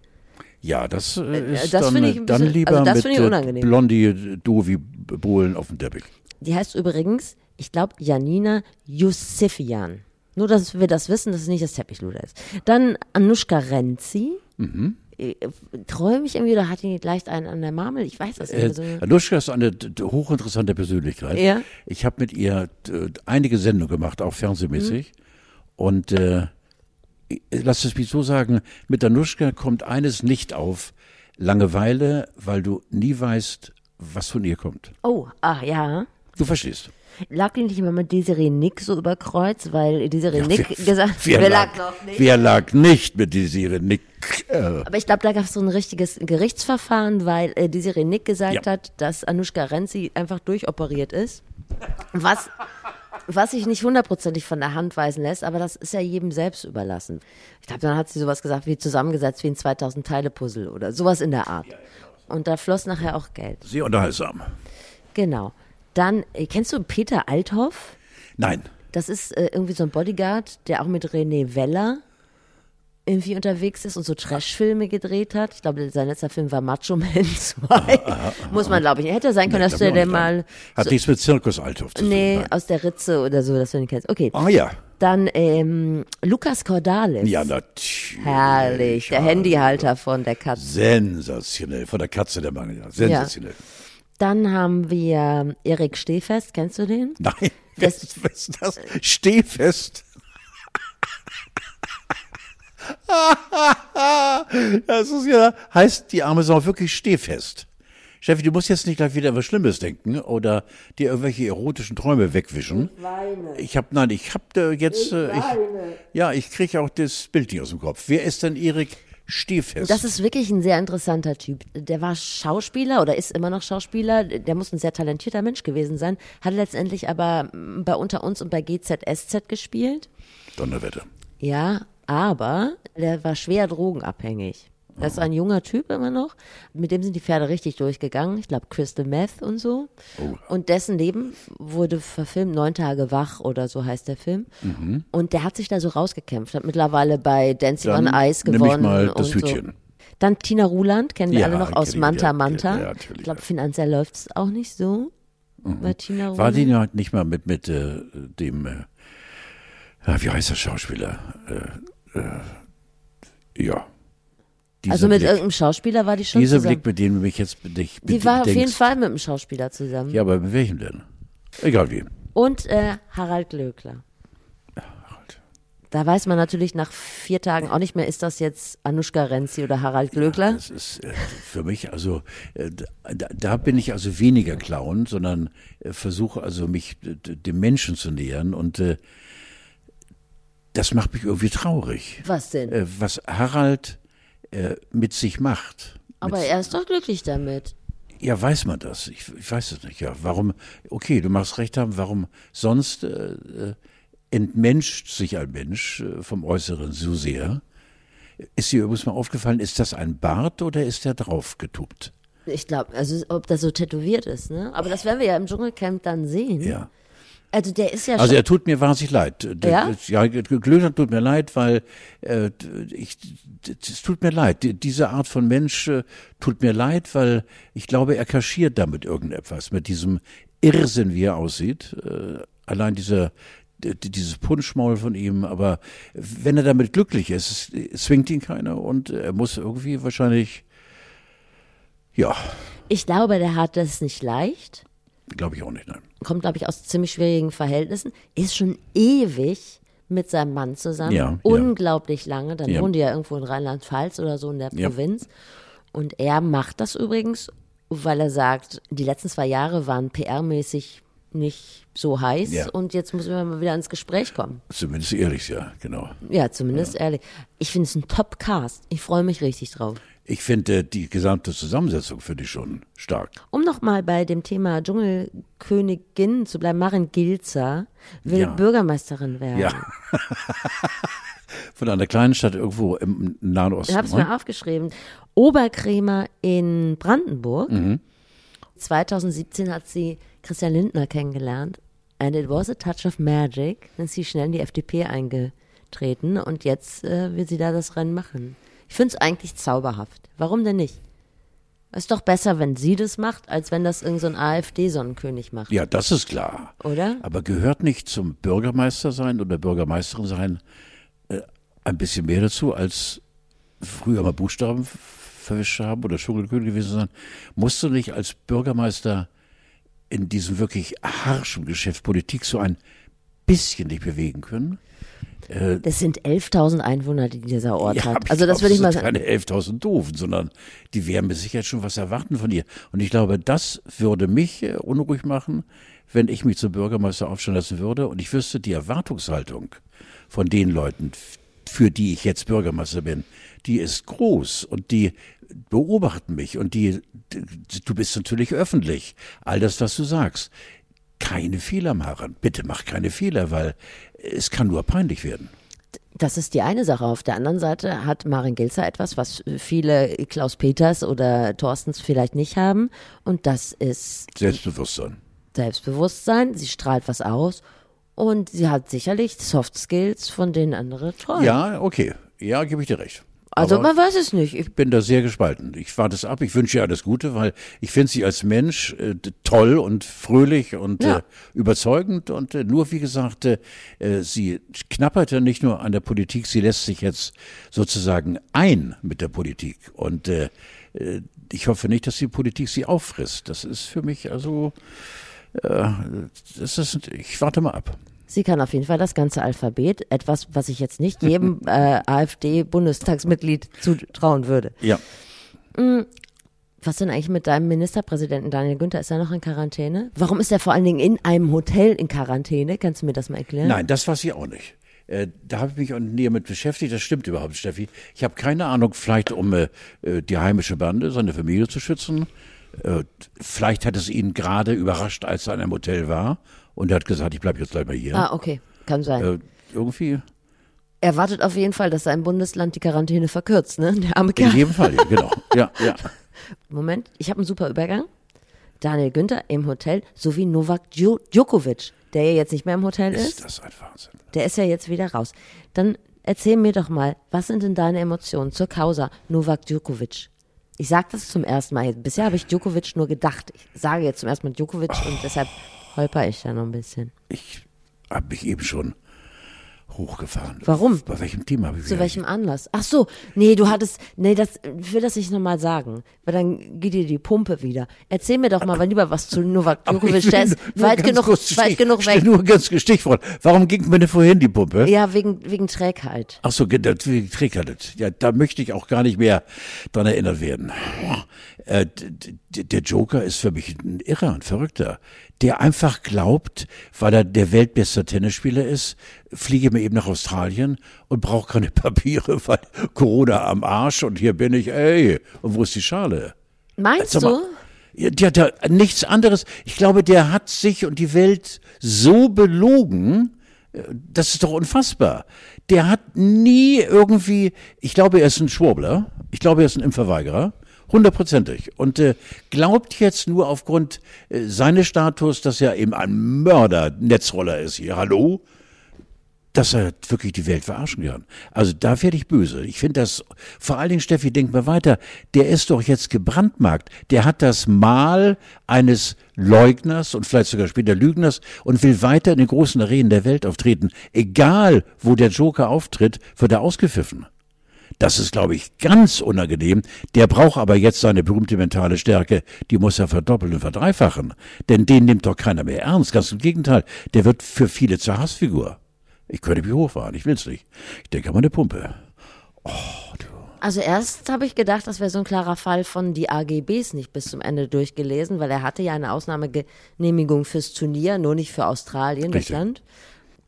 Ja, das äh, ist das dann, finde ich äh, ein dann bisschen- lieber also das mit äh, unangenehm. Blondie, äh, Dovi, Bohlen auf dem Teppich. Die heißt übrigens, ich glaube, Janina Yusefian. Nur, dass wir das wissen, dass es nicht das Teppichluder ist. Dann Anushka Renzi. Mhm. Äh, Träume ich irgendwie oder hat die leicht einen an der Marmel? Ich weiß das nicht. Äh, Also, Anushka ist eine hochinteressante Persönlichkeit. Ja. Ich habe mit ihr d- einige Sendungen gemacht, auch fernsehmäßig. Mhm. Und äh, lass es mich so sagen, mit Anushka kommt eines nicht auf, Langeweile, weil du nie weißt, was von ihr kommt. oh, ah ja. Du verstehst. Lag nicht immer mit Desiree Nick so über Kreuz, weil Desiree Nick wer, gesagt wer, lag, noch nicht? wer lag nicht mit Desiree Nick? Äh, Aber ich glaube, da gab es so ein richtiges Gerichtsverfahren, weil äh, Desiree Nick gesagt Ja. hat, dass Anushka Renzi einfach durchoperiert ist. Was, was sich nicht hundertprozentig von der Hand weisen lässt, aber das ist ja jedem selbst überlassen. Ich glaube, dann hat sie sowas gesagt wie zusammengesetzt wie ein 2000 Teile Puzzle oder sowas in der Art. Und da floss nachher auch Geld. Sehr unterhaltsam. Genau. Dann, äh, kennst du Peter Althoff? Nein. Das ist äh, irgendwie so ein Bodyguard, der auch mit René Weller irgendwie unterwegs ist und so Trash-Filme gedreht hat. Ich glaube, sein letzter Film war Macho Man 2. Muss man, glaube ich. Hätte sein können, Nee, dass du den mal. Hat nichts mit Zirkus Althoff zu Nee, tun. nein. aus der Ritze oder so, dass du den kennst. Okay. Ah ja. Dann ähm, Lukas Cordalis. Ja, natürlich. Herrlich. Der Handyhalter von der Katze. Sensationell. Von der Katze der Mangel. Ja. Dann haben wir Erik Stehfest. Kennst du den? Nein. Das- was, ist das? Steh fest. das ist ja, heißt die arme Sau wirklich stehfest. Steffi, du musst jetzt nicht gleich wieder was Schlimmes denken oder dir irgendwelche erotischen Träume wegwischen. Weine. Ich hab, nein, ich hab da jetzt, äh, ich, ja, ich kriege auch das Bild nicht aus dem Kopf. Wer ist denn Erik Stehfest? Das ist wirklich ein sehr interessanter Typ. Der war Schauspieler oder ist immer noch Schauspieler. Der muss ein sehr talentierter Mensch gewesen sein. Hat letztendlich aber mm, bei Unter uns und bei GZSZ gespielt. Donnerwetter. Ja, aber der war schwer drogenabhängig. Das ist ein junger Typ immer noch. Mit dem sind die Pferde richtig durchgegangen. Ich glaube, Crystal Meth und so. Und dessen Leben wurde verfilmt, Neun Tage wach oder so heißt der Film. Und der hat sich da so rausgekämpft. Hat mittlerweile bei Dancing Dann on Ice nehm ich gewonnen. mal das Hütchen. So. Dann Tina Ruland, kennen wir Ja, alle noch aus ich, Manta Manta. ja, ich glaube, finanziell läuft es auch nicht so bei Tina Ruland. War die ja nicht mal mit, mit äh, dem, äh, ja, wie heißt der Schauspieler? Äh, äh, ja. Also mit Blick, irgendeinem Schauspieler war die schon Dieser zusammen. Blick, mit dem du mich jetzt dich die war auf jeden. Fall mit einem Schauspieler zusammen. Ja, aber mit welchem denn? Egal wie. Und äh, Harald Glöckler. Da weiß man natürlich nach vier Tagen auch nicht mehr, ist das jetzt Anushka Renzi oder Harald Glöckler? Das ist äh, für mich, also äh, da, da bin ich also weniger Clown, sondern äh, versuche also mich dem Menschen zu nähern und äh, das macht mich irgendwie traurig. Was denn? Äh, was Harald äh, mit sich macht. Aber mit, er ist doch glücklich damit. ja, weiß man das? Ich, ich weiß es nicht. Ja, warum? Okay, du machst recht haben. Warum sonst äh, äh, entmenscht sich ein Mensch äh, vom Äußeren so sehr? Ist dir übrigens mal aufgefallen, ist das ein Bart oder ist der draufgetuppt? Ich glaube, also ob das so tätowiert ist, ne? Aber das werden wir ja im Dschungelcamp dann sehen. Ja. Also der ist ja Also er tut mir wahnsinnig leid. Ja? ja Glöckner tut mir leid, weil äh, ich, es tut mir leid. Die- Diese Art von Mensch äh, tut mir leid, weil ich glaube, er kaschiert damit irgendetwas, mit diesem Irrsinn, wie er aussieht. Äh, allein dieser dieses Punschmaul von ihm, aber wenn er damit glücklich ist, zwingt ihn keiner und er muss irgendwie wahrscheinlich, ja, Ich glaube, der hat das nicht leicht. Glaube ich auch nicht, nein. Kommt, glaube ich, aus ziemlich schwierigen Verhältnissen. Ist schon ewig mit seinem Mann zusammen. Ja, ja. Unglaublich lange. Dann Ja. wohnen die ja irgendwo in Rheinland-Pfalz oder so in der Ja. Provinz. Und er macht das übrigens, weil er sagt, die letzten zwei Jahre waren PR-mäßig nicht so heiß Ja. und jetzt müssen wir mal wieder ins Gespräch kommen. Zumindest ehrlich, ja, genau. Ja, zumindest ehrlich. Ich finde es ein Top-Cast. Ich freue mich richtig drauf. Ich finde die gesamte Zusammensetzung finde ich schon stark. Um nochmal bei dem Thema Dschungelkönigin zu bleiben, Marin Gilzer will Ja. Bürgermeisterin werden. Ja. Von einer kleinen Stadt irgendwo im Nahen Ich Osten. habe es ne? mir aufgeschrieben. Oberkrämer in Brandenburg. Mhm. 2017 hat sie Christian Lindner kennengelernt. And it was a touch of magic. Dann ist sie schnell in die FDP eingetreten und jetzt äh, will sie da das Rennen machen. Ich finde es eigentlich zauberhaft. Warum denn nicht? Ist doch besser, wenn sie das macht, als wenn das irgendein so AfD-Sonnenkönig macht. Ja, das ist klar. Oder? Aber gehört nicht zum Bürgermeister sein oder Bürgermeisterin sein äh, ein bisschen mehr dazu, als früher mal Buchstaben verwischt haben oder Schunkelkönig gewesen sein? Musst du nicht als Bürgermeister in diesem wirklich harschen Geschäft Politik so ein bisschen dich bewegen können? Das sind 11.000 Einwohner, die dieser Ort Ja, hat. Also das würde ich mal sagen. keine 11.000 Doofen, sondern die werden mit Sicherheit schon was erwarten von dir. Und ich glaube, das würde mich äh, unruhig machen, wenn ich mich zum Bürgermeister aufstellen lassen würde und ich wüsste, die Erwartungshaltung von den Leuten, für die ich jetzt Bürgermeister bin, die ist groß und die beobachten mich und die, du bist natürlich öffentlich. All das, was du sagst. Keine Fehler machen. Bitte mach keine Fehler, weil es kann nur peinlich werden. Das ist die eine Sache. Auf der anderen Seite hat Marin Gilzer etwas, was viele Klaus Peters oder Thorstens vielleicht nicht haben. Und das ist Selbstbewusstsein. Selbstbewusstsein. Sie strahlt was aus. Und sie hat sicherlich Soft Skills, von denen andere träumen. Ja, okay. Ja, gebe ich dir recht. Also Aber man weiß es nicht. Ich, bin da sehr gespalten. Ich warte es ab. Ich wünsche ihr alles Gute, weil ich finde sie als Mensch äh, toll und fröhlich und Ja. äh, überzeugend. Und äh, nur, wie gesagt, äh, sie knappert ja nicht nur an der Politik, sie lässt sich jetzt sozusagen ein mit der Politik. Und äh, äh, ich hoffe nicht, dass die Politik sie auffrisst. Das ist für mich also, das ist, ich warte mal ab. Sie kann auf jeden Fall das ganze Alphabet. Etwas, was ich jetzt nicht jedem äh, AfD-Bundestagsmitglied zutrauen würde. Ja. Was denn eigentlich mit deinem Ministerpräsidenten Daniel Günther? Ist er noch in Quarantäne? Warum ist er vor allen Dingen in einem Hotel in Quarantäne? Kannst du mir das mal erklären? Nein, das weiß ich auch nicht. Äh, da habe ich mich auch näher mit beschäftigt. Das stimmt überhaupt, Steffi. Ich habe keine Ahnung, vielleicht um äh, äh, die heimische Bande, seine Familie zu schützen. Äh, vielleicht hat es ihn gerade überrascht, als er in einem Hotel war und er hat gesagt, ich bleibe jetzt gleich mal hier. Ah, okay. Kann sein. Äh, irgendwie, Er wartet auf jeden Fall, dass sein Bundesland die Quarantäne verkürzt, ne? Der arme in Kerl. jedem Fall, ja, genau. Ja, ja. Moment, ich habe einen super Übergang. Daniel Günther im Hotel sowie Novak Djo- Djokovic, der ja jetzt nicht mehr im Hotel ist. Ist das ein Wahnsinn. Der ist ja jetzt wieder raus. Dann erzähl mir doch mal, was sind denn deine Emotionen zur Causa Novak Djokovic? Ich sage das zum ersten Mal. Bisher habe ich Djokovic nur gedacht. Ich sage jetzt zum ersten Mal Djokovic und deshalb holper ich da noch ein bisschen. Ich habe mich eben schon hochgefahren. Warum? Bei welchem Thema habe ich Zu welchem Anlass? Ach so, nee, du hattest, nee, das, ich will das nicht nochmal sagen, weil dann geht dir die Pumpe wieder. Erzähl mir doch mal mal lieber was zu Novak Djokovic, der ist weit genug, kurz weit Stich- genug weg. Nur ganz Stichwort. Warum ging mir denn vorhin die Pumpe? Ja, wegen, wegen Trägheit. Ach so, wie Trägheit. Ja, da möchte ich auch gar nicht mehr dran erinnert werden. Äh, der Joker ist für mich ein Irrer, ein Verrückter, der einfach glaubt, weil er der weltbeste Tennisspieler ist, fliege mir eben nach Australien und brauche keine Papiere, weil Corona am Arsch und hier bin ich, ey, und wo ist die Schale? Meinst Sag du? der, der, nichts anderes. Ich glaube, der hat sich und die Welt so belogen, äh, das ist doch unfassbar. Der hat nie irgendwie, ich glaube, er ist ein Schwurbler, ich glaube, er ist ein Impfverweigerer, hundertprozentig. Und äh, glaubt jetzt nur aufgrund äh, seines Status, dass er eben ein Mörder-Netzroller ist hier. Hallo? dass er wirklich die Welt verarschen kann. Also da werde ich böse. Ich finde das, vor allen Dingen, Steffi, denk mal weiter, der ist doch jetzt gebrandmarkt. Der hat das Mal eines Leugners und vielleicht sogar später Lügners und will weiter in den großen Arenen der Welt auftreten. Egal, wo der Joker auftritt, wird er ausgepfiffen. Das ist, glaube ich, ganz unangenehm. Der braucht aber jetzt seine berühmte mentale Stärke. Die muss er verdoppeln und verdreifachen. Denn den nimmt doch keiner mehr ernst. Ganz im Gegenteil. Der wird für viele zur Hassfigur. Ich könnte mich hochfahren. Ich will's nicht. Ich denke an meine Pumpe. Also erst habe ich gedacht, das wäre so ein klarer Fall von die AGBs nicht bis zum Ende durchgelesen, weil er hatte ja eine Ausnahmegenehmigung fürs Turnier, nur nicht für Australien, das Richtig. Land.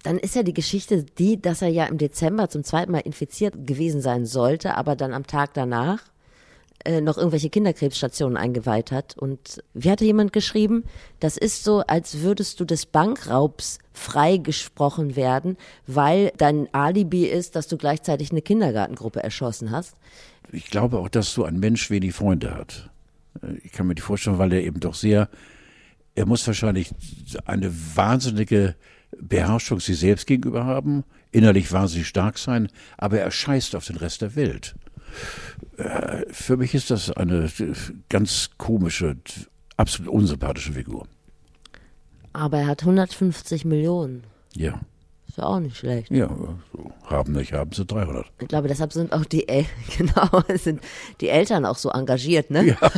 Dann ist ja die Geschichte die, dass er ja im Dezember zum zweiten Mal infiziert gewesen sein sollte, aber dann am Tag danach äh, noch irgendwelche Kinderkrebsstationen eingeweiht hat. Und wie hatte jemand geschrieben, das ist so, als würdest du des Bankraubs freigesprochen werden, weil dein Alibi ist, dass du gleichzeitig eine Kindergartengruppe erschossen hast. Ich glaube auch, dass so ein Mensch wenig Freunde hat. Äh, Ich kann mir die vorstellen, weil er eben doch sehr, er muss wahrscheinlich eine wahnsinnige Beherrschung sich selbst gegenüber haben, innerlich wahnsinnig stark sein, aber er scheißt auf den Rest der Welt. Äh, Für mich ist das eine ganz komische, absolut unsympathische Figur. Aber er hat 150 Millionen. Ja, Ist ja auch nicht schlecht. ja, so haben nicht, haben sie 300. Ich glaube, deshalb sind auch die, El genau, sind die Eltern auch so engagiert, ne? Ja.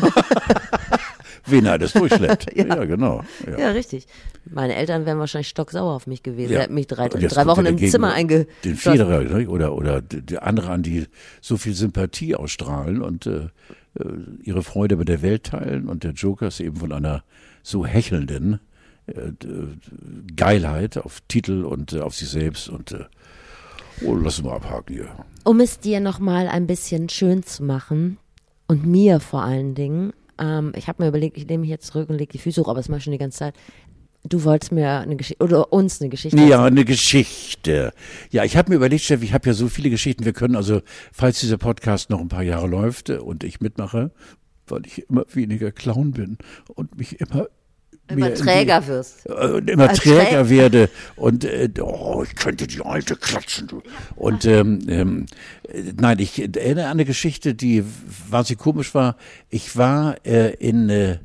Wen er das durchschleppt. ja. genau. Ja. Ja, richtig. Meine Eltern wären wahrscheinlich stocksauer auf mich gewesen. Ja. Er hat mich drei, drei Wochen im Zimmer Den eingeschlossen. Federer ne? oder, oder die die andere an, die so viel Sympathie ausstrahlen und äh, äh, ihre Freude mit der Welt teilen. Und der Joker ist eben von einer so hechelnden äh, Geilheit auf Titel und äh, auf sich selbst. Und äh, oh, lass mal abhaken hier. Um es dir nochmal ein bisschen schön zu machen und mir vor allen Dingen, ähm, ich habe mir überlegt, ich nehme mich jetzt zurück und lege die Füße hoch, aber das mache ich schon die ganze Zeit. Du wolltest mir eine Geschichte oder uns eine Geschichte. Ja, eine Geschichte. Ja, ich habe mir überlegt, Chef, ich habe ja so viele Geschichten. Wir können also, falls dieser Podcast noch ein paar Jahre läuft und ich mitmache, weil ich immer weniger Clown bin und mich immer immer träger wirst. Äh, immer Als träger Trä werde und äh, oh, ich könnte die alte klatschen. Du. Und ähm, ähm, nein, ich erinnere an eine Geschichte, die wahnsinnig komisch war. Ich war äh, in äh,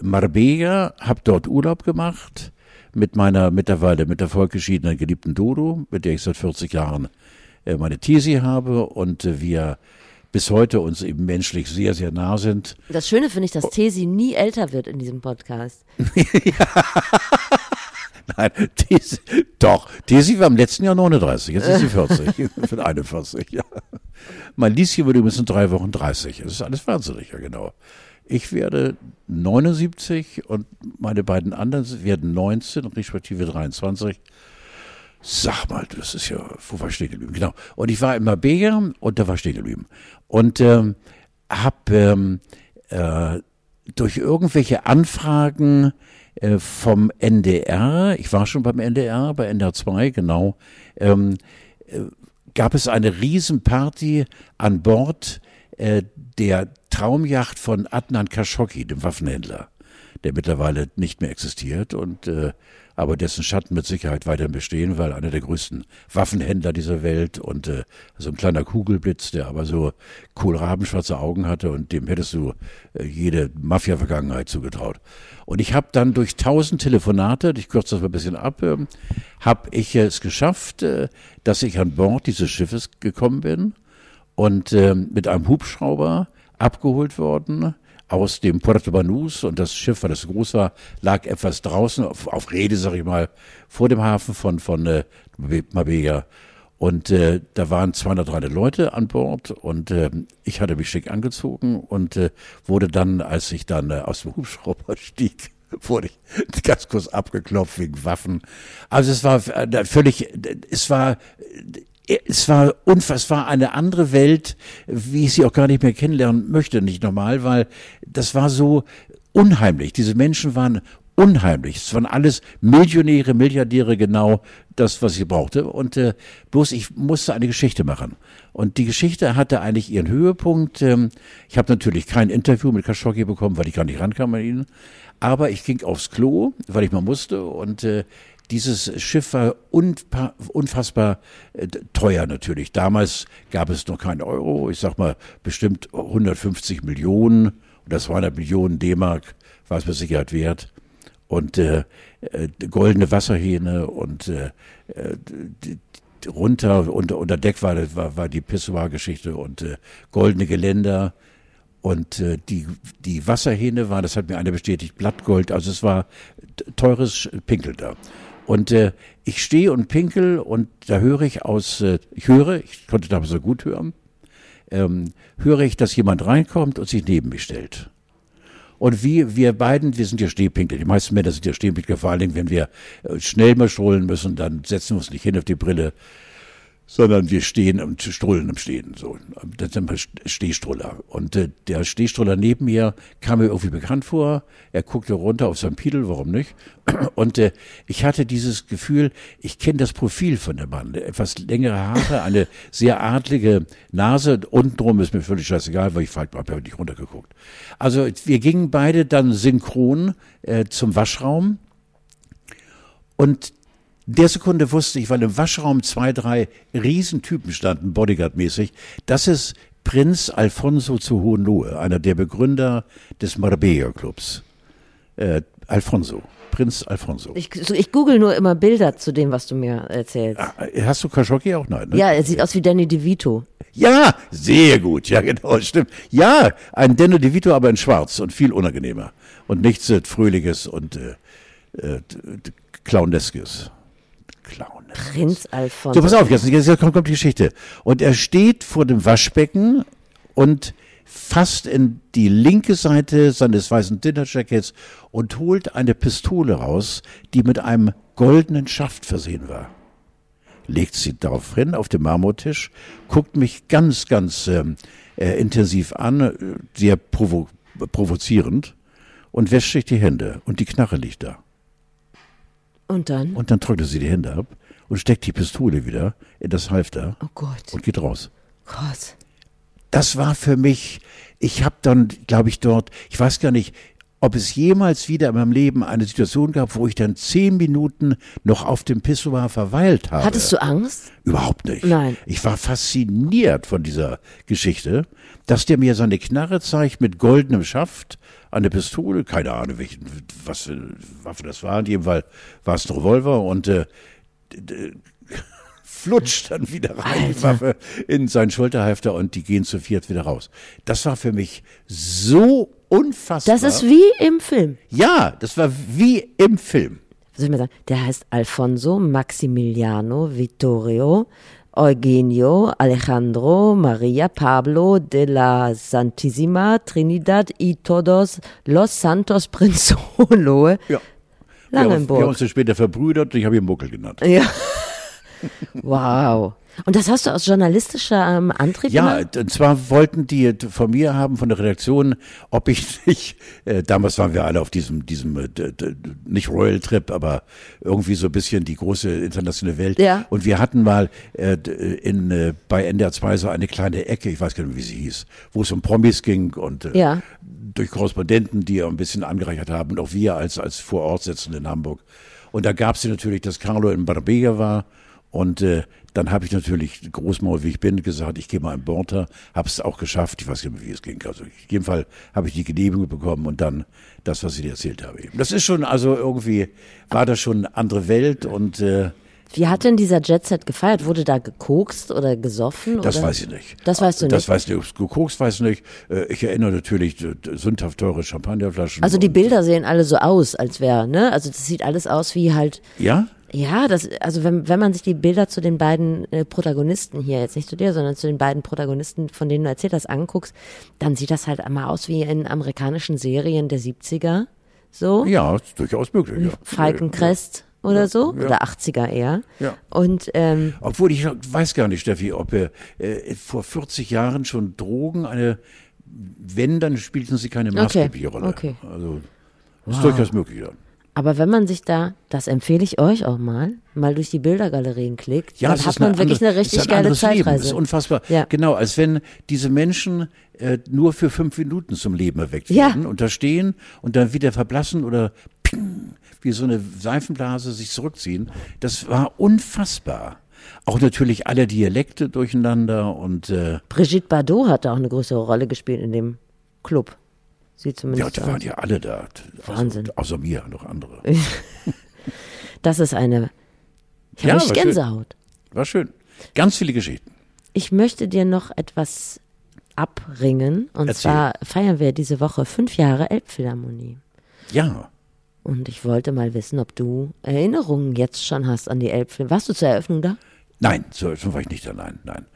Marbella, habe dort Urlaub gemacht mit meiner mittlerweile mit der geschiedenen geliebten Dodo, mit der ich seit 40 Jahren äh, meine Tisi habe und äh, wir bis heute uns eben menschlich sehr, sehr nah sind. Das Schöne finde ich, dass Tesi nie älter wird in diesem Podcast. Nein, Tesi, doch, Tesi war im letzten Jahr 39, jetzt ist sie 40, für 41, ja. Mein Lieschen wird übrigens in drei Wochen 30, das ist alles wahnsinnig, ja genau. Ich werde 79 und meine beiden anderen werden 19, respektive 23. Sag mal, das ist ja, wo war ich geblieben? Genau. Und ich war in Marbella und da war ich geblieben. Und ähm, hab ähm, äh, durch irgendwelche Anfragen äh, vom NDR, ich war schon beim NDR, bei NDR 2, genau, ähm, äh, gab es eine Riesenparty an Bord äh, der Traumjacht von Adnan Khashoggi, dem Waffenhändler, der mittlerweile nicht mehr existiert und äh, aber dessen Schatten mit Sicherheit weiterhin bestehen, weil einer der größten Waffenhändler dieser Welt und äh, so ein kleiner Kugelblitz, der aber so kohlrabenschwarze Augen hatte und dem hättest du äh, jede Mafia-Vergangenheit zugetraut. Und ich habe dann durch tausend Telefonate, ich kürze das mal ein bisschen ab, äh, habe ich es geschafft, äh, dass ich an Bord dieses Schiffes gekommen bin und äh, mit einem Hubschrauber abgeholt worden aus dem Puerto Banús und das Schiff, weil das groß war, lag etwas draußen auf, auf Rede, sag ich mal, vor dem Hafen von von äh, Marbella. Und äh, da waren 200, 300 Leute an Bord und äh, ich hatte mich schick angezogen und äh, wurde dann, als ich dann äh, aus dem Hubschrauber stieg, wurde ich ganz kurz abgeklopft wegen Waffen. Also es war äh, völlig, es war es war unfassbar eine andere Welt, wie ich sie auch gar nicht mehr kennenlernen möchte, nicht normal, weil das war so unheimlich. Diese Menschen waren unheimlich. Es waren alles Millionäre, Milliardäre, genau das, was ich brauchte. Und äh, bloß ich musste eine Geschichte machen. Und die Geschichte hatte eigentlich ihren Höhepunkt. Ähm, ich habe natürlich kein Interview mit Khashoggi bekommen, weil ich gar nicht rankam an ihn. Aber ich ging aufs Klo, weil ich mal musste. Und äh, dieses Schiff war unfassbar äh, teuer natürlich. Damals gab es noch keinen Euro. Ich sag mal bestimmt 150 Millionen oder 200 Millionen D-Mark war es mit Sicherheit wert. Und äh, äh, goldene Wasserhähne und äh, äh runter unter, unter Deck war, war, war die Pissoir-Geschichte und äh, goldene Geländer. Und äh, die, die Wasserhähne waren, das hat mir einer bestätigt, Blattgold. Also es war teures Pinkel da. Und äh, ich stehe und pinkel und da höre ich aus, äh, ich höre, ich konnte damals so gut hören, ähm, höre ich, dass jemand reinkommt und sich neben mich stellt. Und wie wir beiden, wir sind ja Stehpinkel. Die meisten Männer sind ja Stehpinkel, vor allen Dingen, wenn wir äh, schnell mal strollen müssen, dann setzen wir uns nicht hin auf die Brille, sondern wir stehen und strullen im Stehen. So, das sind wir Stehstruller. Und äh, der Stehstruller neben mir kam mir irgendwie bekannt vor. Er guckte runter auf sein Piedel, warum nicht? Und äh, ich hatte dieses Gefühl, ich kenne das Profil von dem Mann. Etwas längere Haare, eine sehr adlige Nase. Untenrum ist mir völlig scheißegal, weil ich halt habe nicht runtergeguckt. Also wir gingen beide dann synchron äh, zum Waschraum. Und der Sekunde wusste ich, weil im Waschraum zwei, drei Riesentypen standen, Bodyguard-mäßig, das ist Prinz Alfonso zu Hohenlohe, einer der Begründer des Marbella-Clubs. Äh, Alfonso. Prinz Alfonso. Ich, ich google nur immer Bilder zu dem, was du mir erzählst. Ah, hast du Khashoggi auch? Nein, ne? Ja, er sieht aus wie Danny DeVito. Ja, sehr gut. Ja, genau, stimmt. Ja, ein Danny DeVito, aber in schwarz und viel unangenehmer. Und nichts äh, Fröhliches und äh, äh, Clowneskes. Clown. Prinz Alfonso. So, pass auf, jetzt, jetzt kommt, kommt die Geschichte. Und er steht vor dem Waschbecken und fasst in die linke Seite seines weißen Dinnerjackets und holt eine Pistole raus, die mit einem goldenen Schaft versehen war. Legt sie darauf hin auf dem Marmortisch, guckt mich ganz, ganz ähm, äh, intensiv an, sehr provo provozierend und wäscht sich die Hände und die Knarre liegt da. Und dann? Und dann trocknet sie die Hände ab und steckt die Pistole wieder in das Halfter Oh Gott. und geht raus. Gott. Das war für mich, ich habe dann, glaube ich, dort, ich weiß gar nicht, ob es jemals wieder in meinem Leben eine Situation gab, wo ich dann zehn Minuten noch auf dem Pissoir verweilt habe. Hattest du Angst? Überhaupt nicht. Nein. Ich war fasziniert von dieser Geschichte, dass der mir seine Knarre zeigt mit goldenem Schaft, eine Pistole, keine Ahnung, welchen, was für eine Waffe das war. In jedem Fall war es ein Revolver und äh, flutscht dann wieder rein, die Waffe in seinen Schulterhalfter und die gehen zu viert wieder raus. Das war für mich so unfassbar. Das ist wie im Film. ja, das war wie im Film. Was soll ich mal sagen? Der heißt Alfonso Maximiliano Vittorio Eugenio Alejandro Maria Pablo de la Santissima Trinidad y Todos Los Santos Prinzoloe Ja. Wir haben, wir haben Langenburg. uns später verbrüdert und ich habe ihn Muckel genannt. Ja. Wow. Und das hast du aus journalistischer ähm, Antrieb Ja, gemacht? und zwar wollten die von mir haben, von der Redaktion, ob ich nicht, äh, damals waren wir alle auf diesem, diesem, äh, nicht Royal Trip, aber irgendwie so ein bisschen die große internationale Welt. Ja. Und wir hatten mal äh, in, äh, bei NDR 2 so eine kleine Ecke, ich weiß gar nicht, wie sie hieß, wo es um Promis ging und äh, Ja. durch Korrespondenten, die ein bisschen angereichert haben und auch wir als, als vor Ort sitzende in Hamburg. Und da gab es natürlich, dass Carlo in Marbella war und äh, dann habe ich natürlich, großmaul wie ich bin, gesagt, ich gehe mal in Borta, habe es auch geschafft, ich weiß nicht mehr, wie es ging. Also in jedem Fall habe ich die Genehmigung bekommen und dann das, was ich dir erzählt habe. eben. Das ist schon, also irgendwie war das schon eine andere Welt und äh, Wie hat denn dieser Jet-Set gefeiert? Wurde da gekokst oder gesoffen? Das oder? weiß ich nicht. Das weißt du Das nicht. weiß ich nicht. Gekokst weiß ich nicht. Äh, Ich erinnere natürlich sündhaft teure Champagnerflaschen. Also die Bilder sehen alle so aus, als wäre, ne? Also das sieht alles aus wie halt Ja? Ja, das, also wenn, wenn man sich die Bilder zu den beiden äh, Protagonisten hier, jetzt nicht zu dir, sondern zu den beiden Protagonisten, von denen du erzählt hast, anguckst, dann sieht das halt einmal aus wie in amerikanischen Serien der 70er. So. Ja, ist durchaus möglich. Ja. Falkencrest oder so. ja. Oder 80er eher. Ja. Und ähm, Obwohl ich weiß gar nicht, Steffi, ob er äh, vor 40 Jahren schon Drogen eine, wenn, dann spielten sie keine maßgebliche Rolle. okay. Also ist durchaus möglich. Ja. Aber wenn man sich da, das empfehle ich euch auch mal, mal durch die Bildergalerien klickt, Ja, dann hat ist man eine wirklich andere- eine richtig ist ein geile Leben. Zeitreise. Das ist unfassbar. Ja. Genau, als wenn diese Menschen äh, nur für fünf Minuten zum Leben erweckt Ja. werden und da stehen und dann wieder verblassen oder ping, wie so eine Seifenblase sich zurückziehen. Das war unfassbar. Auch natürlich alle Dialekte durcheinander und äh, Brigitte Bardot hat da auch eine größere Rolle gespielt in dem Club. Sieht ja, zumindest die aus. waren ja alle da. Wahnsinn. Außer, außer mir, noch andere. Das ist eine. Ich habe Ja, war schön. Gänsehaut. War schön. Ganz viele Geschichten. Ich möchte dir noch etwas abringen. Und Erzähl. zwar feiern wir diese Woche fünf Jahre Elbphilharmonie. Ja. Und ich wollte mal wissen, ob du Erinnerungen jetzt schon hast an die Elbphilharmonie. Warst du zur Eröffnung da? Nein, zur Eröffnung war ich nicht allein. Nein,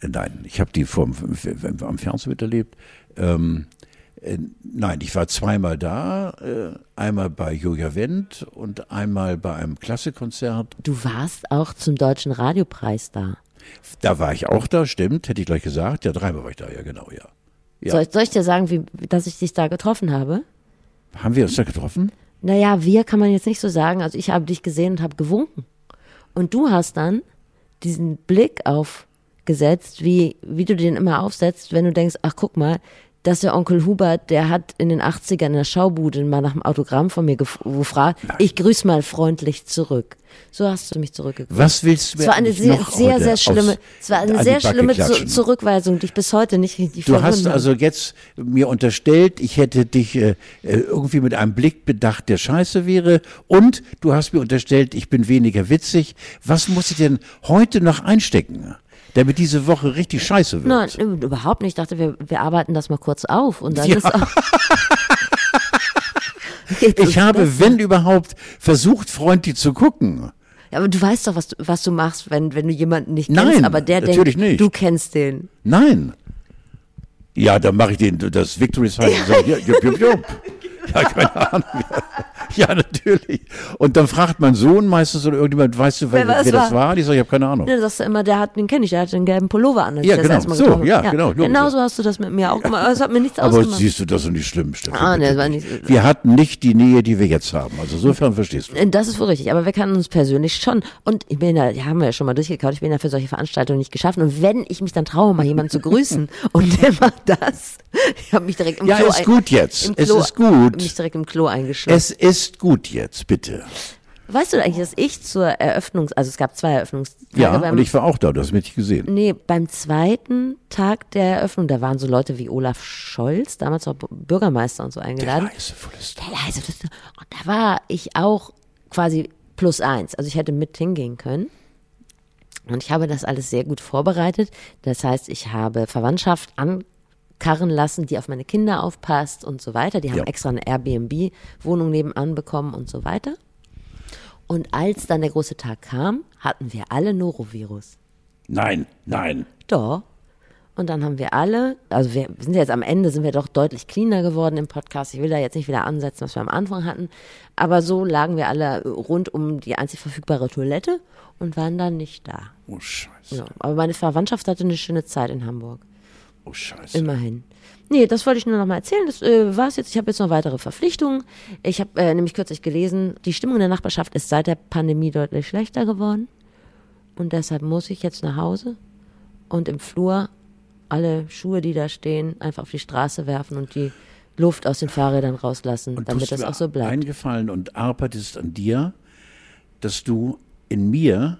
Äh, nein. Ich habe die vom, am Fernsehen miterlebt. Ähm, äh, nein, ich war zweimal da. Äh, einmal bei Julia Wendt und einmal bei einem Klassikkonzert. Du warst auch zum Deutschen Radiopreis da. Da war ich auch da, stimmt, hätte ich gleich gesagt. Ja, dreimal war ich da, ja, genau, ja. Ja. Soll, soll ich dir sagen, wie, dass ich dich da getroffen habe? Haben wir uns da getroffen? Naja, wir kann man jetzt nicht so sagen. Also ich habe dich gesehen und habe gewunken. Und du hast dann diesen Blick aufgesetzt, wie, wie du den immer aufsetzt, wenn du denkst, ach guck mal, dass der Onkel Hubert, der hat in den 80ern in der Schaubude mal nach einem Autogramm von mir gef- gefragt, ich grüß mal freundlich zurück. So hast du mich zurückgegrüßt. Was willst du mir Es war eine sehr, sehr, sehr schlimme, es war eine sehr schlimme Zu? Zurückweisung, die ich bis heute nicht richtig Du hast also jetzt mir unterstellt, ich hätte dich äh, äh, irgendwie mit einem Blick bedacht, der scheiße wäre. Und du hast mir unterstellt, ich bin weniger witzig. Was muss ich denn heute noch einstecken, damit diese Woche richtig scheiße wird? Nein, überhaupt nicht. Ich dachte, wir, wir arbeiten das mal kurz auf und dann Ja. ist auch. Ich habe, wenn überhaupt, versucht, freundlich zu gucken. Ja, aber du weißt doch, was du, was du machst, wenn, wenn du jemanden nicht Nein, kennst, aber der natürlich denkt, nicht. du kennst den. Nein. Ja, dann mache ich den, das Victory Sign und sage, jupp, jupp, jupp. Ja, keine Ahnung. Ja, natürlich. Und dann fragt mein Sohn meistens oder irgendjemand, weißt du, wer, Wer wer, das war? war? Ich sage, ich habe keine Ahnung. Ne, sagst du immer, der hat, den kenne ich, der hat den gelben Pullover an. als Ja, ich genau. So, ja, habe. genau. Genau so hast du das mit mir auch gemacht. Das hat mir nichts Aber ausgemacht. siehst du, das ist nicht schlimm, Stefan. Ah, nee, bitte das war nicht- Wir hatten nicht die Nähe, die wir jetzt haben. Also insofern verstehst du. Äh, Das ist wohl richtig, aber wir kennen uns persönlich schon. Und ich bin ja, ja, haben wir ja schon mal durchgekaut, ich bin ja für solche Veranstaltungen nicht geschaffen. Und wenn ich mich dann traue, mal jemanden zu grüßen und der macht das, ich habe mich direkt im Ja, Klo ist ein- gut jetzt. Es ist gut. Mich direkt im Klo eingeschlossen. Ist gut jetzt, bitte. weißt du eigentlich, dass ich zur Eröffnungs-, also es gab zwei Eröffnungstage Ja, beim, und ich war auch da, du hast mich nicht gesehen. Nee, beim zweiten Tag der Eröffnung, da waren so Leute wie Olaf Scholz, damals auch Bürgermeister und so eingeladen. Leisevolle Star. Der leise Flüster. Und da war ich auch quasi plus eins. Also ich hätte mit hingehen können. Und ich habe das alles sehr gut vorbereitet. Das heißt, ich habe Verwandtschaft ankarren lassen, die auf meine Kinder aufpasst und so weiter. Die haben Ja. extra eine Airbnb-Wohnung nebenan bekommen und so weiter. Und als dann der große Tag kam, hatten wir alle Norovirus. Nein, nein. Doch. Und dann haben wir alle, also wir sind jetzt am Ende, sind wir doch deutlich cleaner geworden im Podcast. Ich will da jetzt nicht wieder ansetzen, was wir am Anfang hatten. Aber so lagen wir alle rund um die einzig verfügbare Toilette und waren dann nicht da. Oh Scheiße. Ja, aber meine Verwandtschaft hatte eine schöne Zeit in Hamburg. Oh Scheiße. Immerhin. Nee, das wollte ich nur noch mal erzählen. Das äh, war's jetzt. Ich habe jetzt noch weitere Verpflichtungen. Ich habe äh, nämlich kürzlich gelesen, die Stimmung in der Nachbarschaft ist seit der Pandemie deutlich schlechter geworden. Und deshalb muss ich jetzt nach Hause und im Flur alle Schuhe, die da stehen, einfach auf die Straße werfen und die Luft aus den Fahrrädern rauslassen, Und damit das auch so bleibt. eingefallen und arbeitest an dir, dass du in mir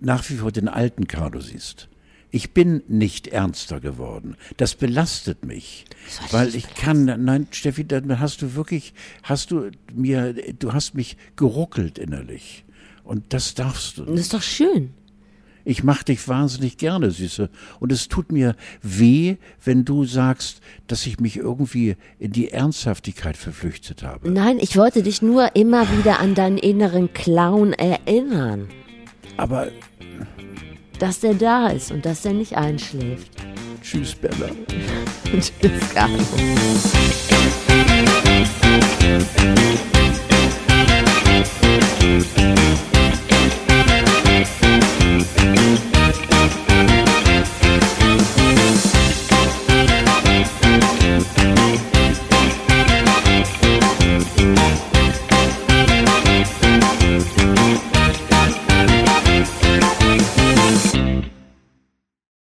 nach wie vor den alten Carlo siehst. Ich bin nicht ernster geworden. Das belastet mich, dich weil das ich kann. Nein, Steffi, dann hast du wirklich, hast du mir, du hast mich geruckelt innerlich. Und das darfst du Das nicht. ist doch schön. Ich mach dich wahnsinnig gerne, Süße. Und es tut mir weh, wenn du sagst, dass ich mich irgendwie in die Ernsthaftigkeit verflüchtet habe. Nein, ich wollte dich nur immer wieder an deinen inneren Clown erinnern. Aber dass der da ist und dass der nicht einschläft. Tschüss, Bella. Tschüss, Carlo. Thank